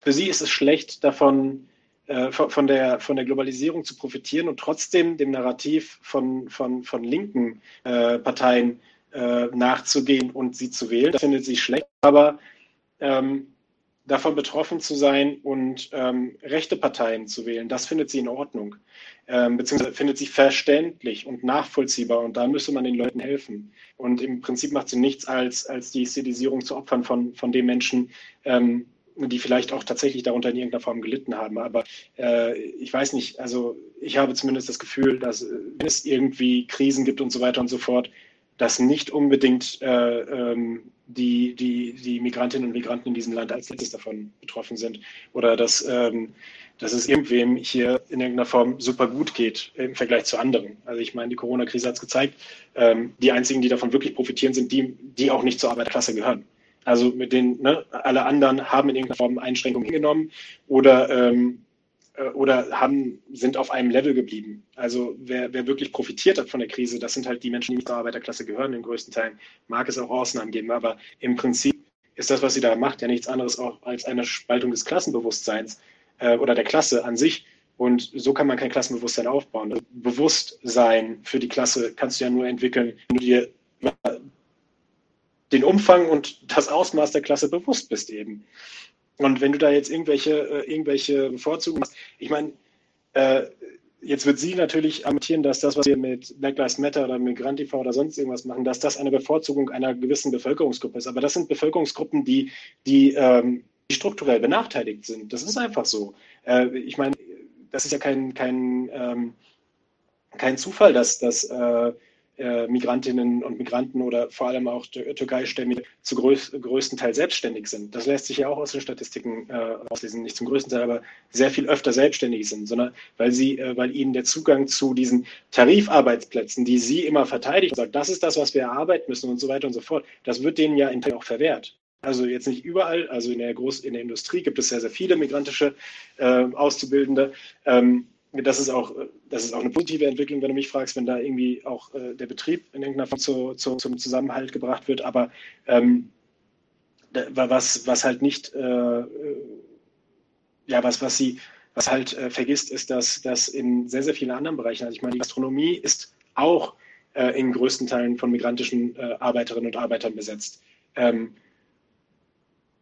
für sie ist es schlecht, davon äh, von, der, von der Globalisierung zu profitieren und trotzdem dem Narrativ von, von, von linken äh, Parteien äh, nachzugehen und sie zu wählen. Das findet sie schlecht, aber ähm, davon betroffen zu sein und ähm, rechte Parteien zu wählen, das findet sie in Ordnung, ähm, beziehungsweise findet sie verständlich und nachvollziehbar und da müsste man den Leuten helfen. Und im Prinzip macht sie nichts als, als die Stilisierung zu Opfern von, von den Menschen, ähm, die vielleicht auch tatsächlich darunter in irgendeiner Form gelitten haben. Aber äh, ich weiß nicht, also ich habe zumindest das Gefühl, dass wenn es irgendwie Krisen gibt und so weiter und so fort, dass nicht unbedingt äh, ähm, die, die, die Migrantinnen und Migranten in diesem Land als letztes davon betroffen sind oder dass, ähm, dass es irgendwem hier in irgendeiner Form super gut geht im Vergleich zu anderen. Also ich meine, die Corona-Krise hat es gezeigt, ähm, die einzigen, die davon wirklich profitieren, sind die, die auch nicht zur Arbeiterklasse gehören. Also mit den, ne, alle anderen haben in irgendeiner Form Einschränkungen hingenommen oder ähm, äh, oder haben, sind auf einem Level geblieben. Also wer, wer wirklich profitiert hat von der Krise, das sind halt die Menschen, die zur Arbeiterklasse gehören, in größten Teilen. Mag es auch Ausnahmen geben, aber im Prinzip ist das, was sie da macht, ja nichts anderes auch als eine Spaltung des Klassenbewusstseins äh, oder der Klasse an sich. Und so kann man kein Klassenbewusstsein aufbauen. Also Bewusstsein für die Klasse kannst du ja nur entwickeln, wenn du dir den Umfang und das Ausmaß der Klasse bewusst bist eben. Und wenn du da jetzt irgendwelche, äh, irgendwelche Bevorzugungen hast, ich meine, äh, jetzt wird sie natürlich argumentieren, dass das, was wir mit Black Lives Matter oder Migrantiva oder sonst irgendwas machen, dass das eine Bevorzugung einer gewissen Bevölkerungsgruppe ist. Aber das sind Bevölkerungsgruppen, die, die, ähm, die strukturell benachteiligt sind. Das ist einfach so. Äh, ich meine, das ist ja kein, kein, ähm, kein Zufall, dass, dass äh, Migrantinnen und Migranten oder vor allem auch Türkeistämmige zu größ größten Teil selbstständig sind. Das lässt sich ja auch aus den Statistiken äh, auslesen, nicht zum größten Teil, aber sehr viel öfter selbstständig sind, sondern weil sie, äh, weil ihnen der Zugang zu diesen Tarifarbeitsplätzen, die sie immer verteidigen, sagt, das ist das, was wir erarbeiten müssen und so weiter und so fort, das wird denen ja in Teil auch verwehrt. Also jetzt nicht überall, also in der, Groß in der Industrie gibt es sehr, sehr viele migrantische äh, Auszubildende. Ähm, das ist auch, das ist auch eine positive Entwicklung, wenn du mich fragst, wenn da irgendwie auch äh, der Betrieb in irgendeiner Form zu, zu, zum Zusammenhalt gebracht wird. Aber ähm, was, was halt nicht, äh, äh, ja, was, was sie, was halt äh, vergisst, ist, dass, dass in sehr, sehr vielen anderen Bereichen, also ich meine, die Gastronomie ist auch äh, in größten Teilen von migrantischen äh, Arbeiterinnen und Arbeitern besetzt. Ähm,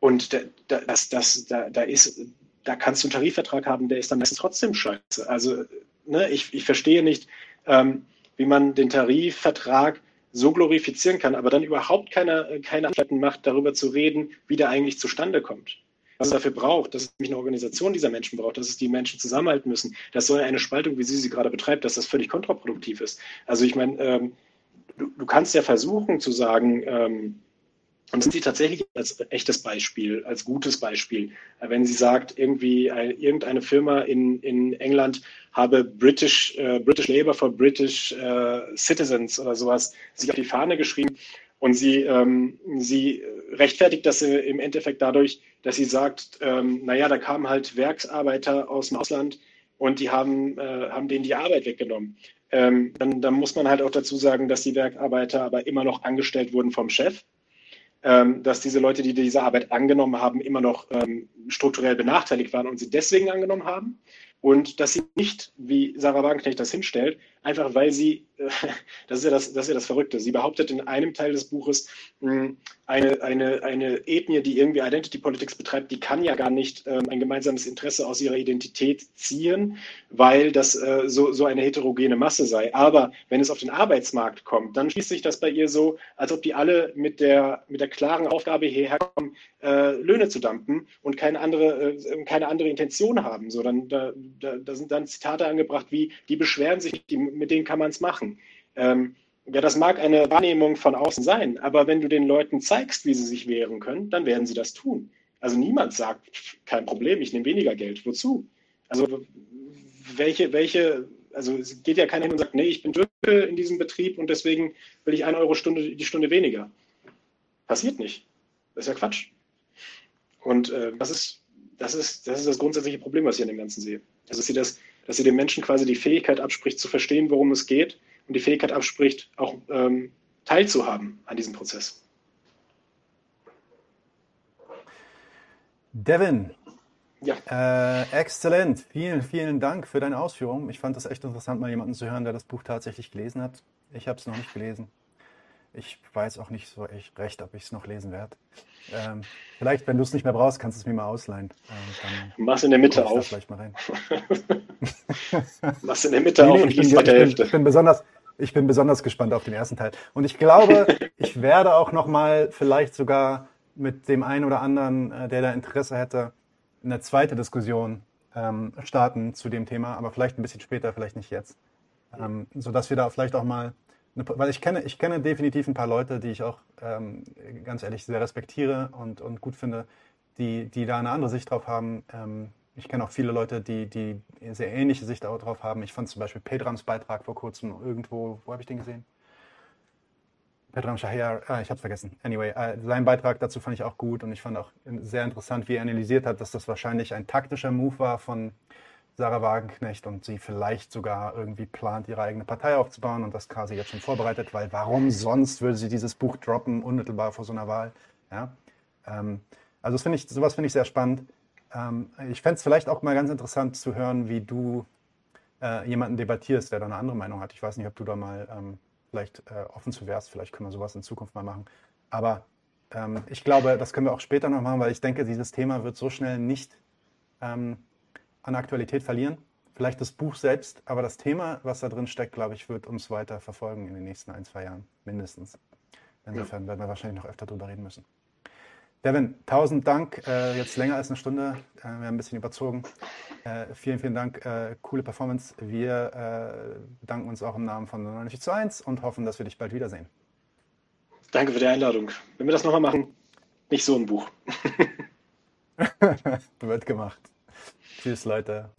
und da, das, das, da, da ist da kannst du einen Tarifvertrag haben, der ist dann meistens trotzdem scheiße. Also ne, ich, ich verstehe nicht, ähm, wie man den Tarifvertrag so glorifizieren kann, aber dann überhaupt keine, keine Anstalten macht, darüber zu reden, wie der eigentlich zustande kommt. Was es dafür braucht, dass es nämlich eine Organisation dieser Menschen braucht, dass es die Menschen zusammenhalten müssen, dass so eine Spaltung, wie sie sie gerade betreibt, dass das völlig kontraproduktiv ist. Also ich meine, ähm, du, du, kannst ja versuchen zu sagen, ähm, und sind sie tatsächlich als echtes Beispiel, als gutes Beispiel. Wenn sie sagt, irgendwie eine, irgendeine Firma in, in England habe British, äh, British Labour for British äh, Citizens oder sowas sich auf die Fahne geschrieben und sie, ähm, sie rechtfertigt das im Endeffekt dadurch, dass sie sagt, ähm, naja, da kamen halt Werksarbeiter aus dem Ausland und die haben, äh, haben denen die Arbeit weggenommen. Ähm, dann, dann muss man halt auch dazu sagen, dass die Werkarbeiter aber immer noch angestellt wurden vom Chef dass diese Leute, die diese Arbeit angenommen haben, immer noch ähm, strukturell benachteiligt waren und sie deswegen angenommen haben. Und dass sie nicht, wie Sarah Wagenknecht das hinstellt, einfach weil sie, äh, das, ist ja das, das ist ja das Verrückte, sie behauptet in einem Teil des Buches, hm, eine, eine, eine Ethnie, die irgendwie Identity Politics betreibt, die kann ja gar nicht ähm, ein gemeinsames Interesse aus ihrer Identität ziehen, weil das äh, so, so eine heterogene Masse sei. Aber wenn es auf den Arbeitsmarkt kommt, dann schließt sich das bei ihr so, als ob die alle mit der, mit der klaren Aufgabe hierher kommen, äh, Löhne zu dampen und keine andere, keine andere Intention haben. So, dann, da, da, da sind dann Zitate angebracht wie, die beschweren sich, die, mit denen kann man es machen. Ähm, ja, das mag eine Wahrnehmung von außen sein, aber wenn du den Leuten zeigst, wie sie sich wehren können, dann werden sie das tun. Also niemand sagt, kein Problem, ich nehme weniger Geld. Wozu? Also welche, welche Also es geht ja keiner hin und sagt, nee, ich bin Türke in diesem Betrieb und deswegen will ich eine Euro Stunde, die Stunde weniger. Passiert nicht. Das ist ja Quatsch. Und äh, das, ist, das, ist, das ist das grundsätzliche Problem, was ich an dem Ganzen sehe. Also, dass sie, das, dass sie den Menschen quasi die Fähigkeit abspricht, zu verstehen, worum es geht und die Fähigkeit abspricht, auch ähm, teilzuhaben an diesem Prozess. Devin, ja. Äh, exzellent. Vielen, vielen Dank für deine Ausführungen. Ich fand das echt interessant, mal jemanden zu hören, der das Buch tatsächlich gelesen hat. Ich habe es noch nicht gelesen. Ich weiß auch nicht so echt recht, ob ich es noch lesen werde. Ähm, vielleicht, wenn du es nicht mehr brauchst, kannst du es mir mal ausleihen. Ähm, Mach's in der Mitte auf. Vielleicht mal rein. Mach's in der Mitte nee, auf und ich bin, der Hälfte. Ich bin, besonders, ich bin besonders gespannt auf den ersten Teil. Und ich glaube, ich werde auch noch mal vielleicht sogar mit dem einen oder anderen, äh, der da Interesse hätte, eine zweite Diskussion ähm, starten zu dem Thema, aber vielleicht ein bisschen später, vielleicht nicht jetzt. Ähm, sodass wir da vielleicht auch mal, weil ich kenne, ich kenne definitiv ein paar Leute, die ich auch ähm, ganz ehrlich sehr respektiere und, und gut finde, die, die da eine andere Sicht drauf haben. Ähm, ich kenne auch viele Leute, die, die sehr ähnliche Sicht darauf haben. Ich fand zum Beispiel Pedrams Beitrag vor kurzem irgendwo, wo habe ich den gesehen? Pedram Shahir, ah, ich habe vergessen. Anyway, äh, sein Beitrag dazu fand ich auch gut und ich fand auch sehr interessant, wie er analysiert hat, dass das wahrscheinlich ein taktischer Move war von Sarah Wagenknecht und sie vielleicht sogar irgendwie plant, ihre eigene Partei aufzubauen und das quasi jetzt schon vorbereitet, weil warum sonst würde sie dieses Buch droppen, unmittelbar vor so einer Wahl? Ja? Ähm, also das ich, sowas finde ich sehr spannend. Ähm, ich fände es vielleicht auch mal ganz interessant zu hören, wie du äh, jemanden debattierst, der da eine andere Meinung hat. Ich weiß nicht, ob du da mal ähm, vielleicht äh, offen zu wärst. Vielleicht können wir sowas in Zukunft mal machen. Aber ähm, ich glaube, das können wir auch später noch machen, weil ich denke, dieses Thema wird so schnell nicht ähm, an Aktualität verlieren. Vielleicht das Buch selbst, aber das Thema, was da drin steckt, glaube ich, wird uns weiter verfolgen in den nächsten ein, zwei Jahren, mindestens. Insofern ja. werden wir wahrscheinlich noch öfter darüber reden müssen. Devin, tausend Dank. Äh, jetzt länger als eine Stunde. Äh, wir haben ein bisschen überzogen. Äh, vielen, vielen Dank. Äh, coole Performance. Wir äh, bedanken uns auch im Namen von 941 und hoffen, dass wir dich bald wiedersehen. Danke für die Einladung. Wenn wir das nochmal machen, nicht so ein Buch. Wird gemacht. Tschüss, Leute.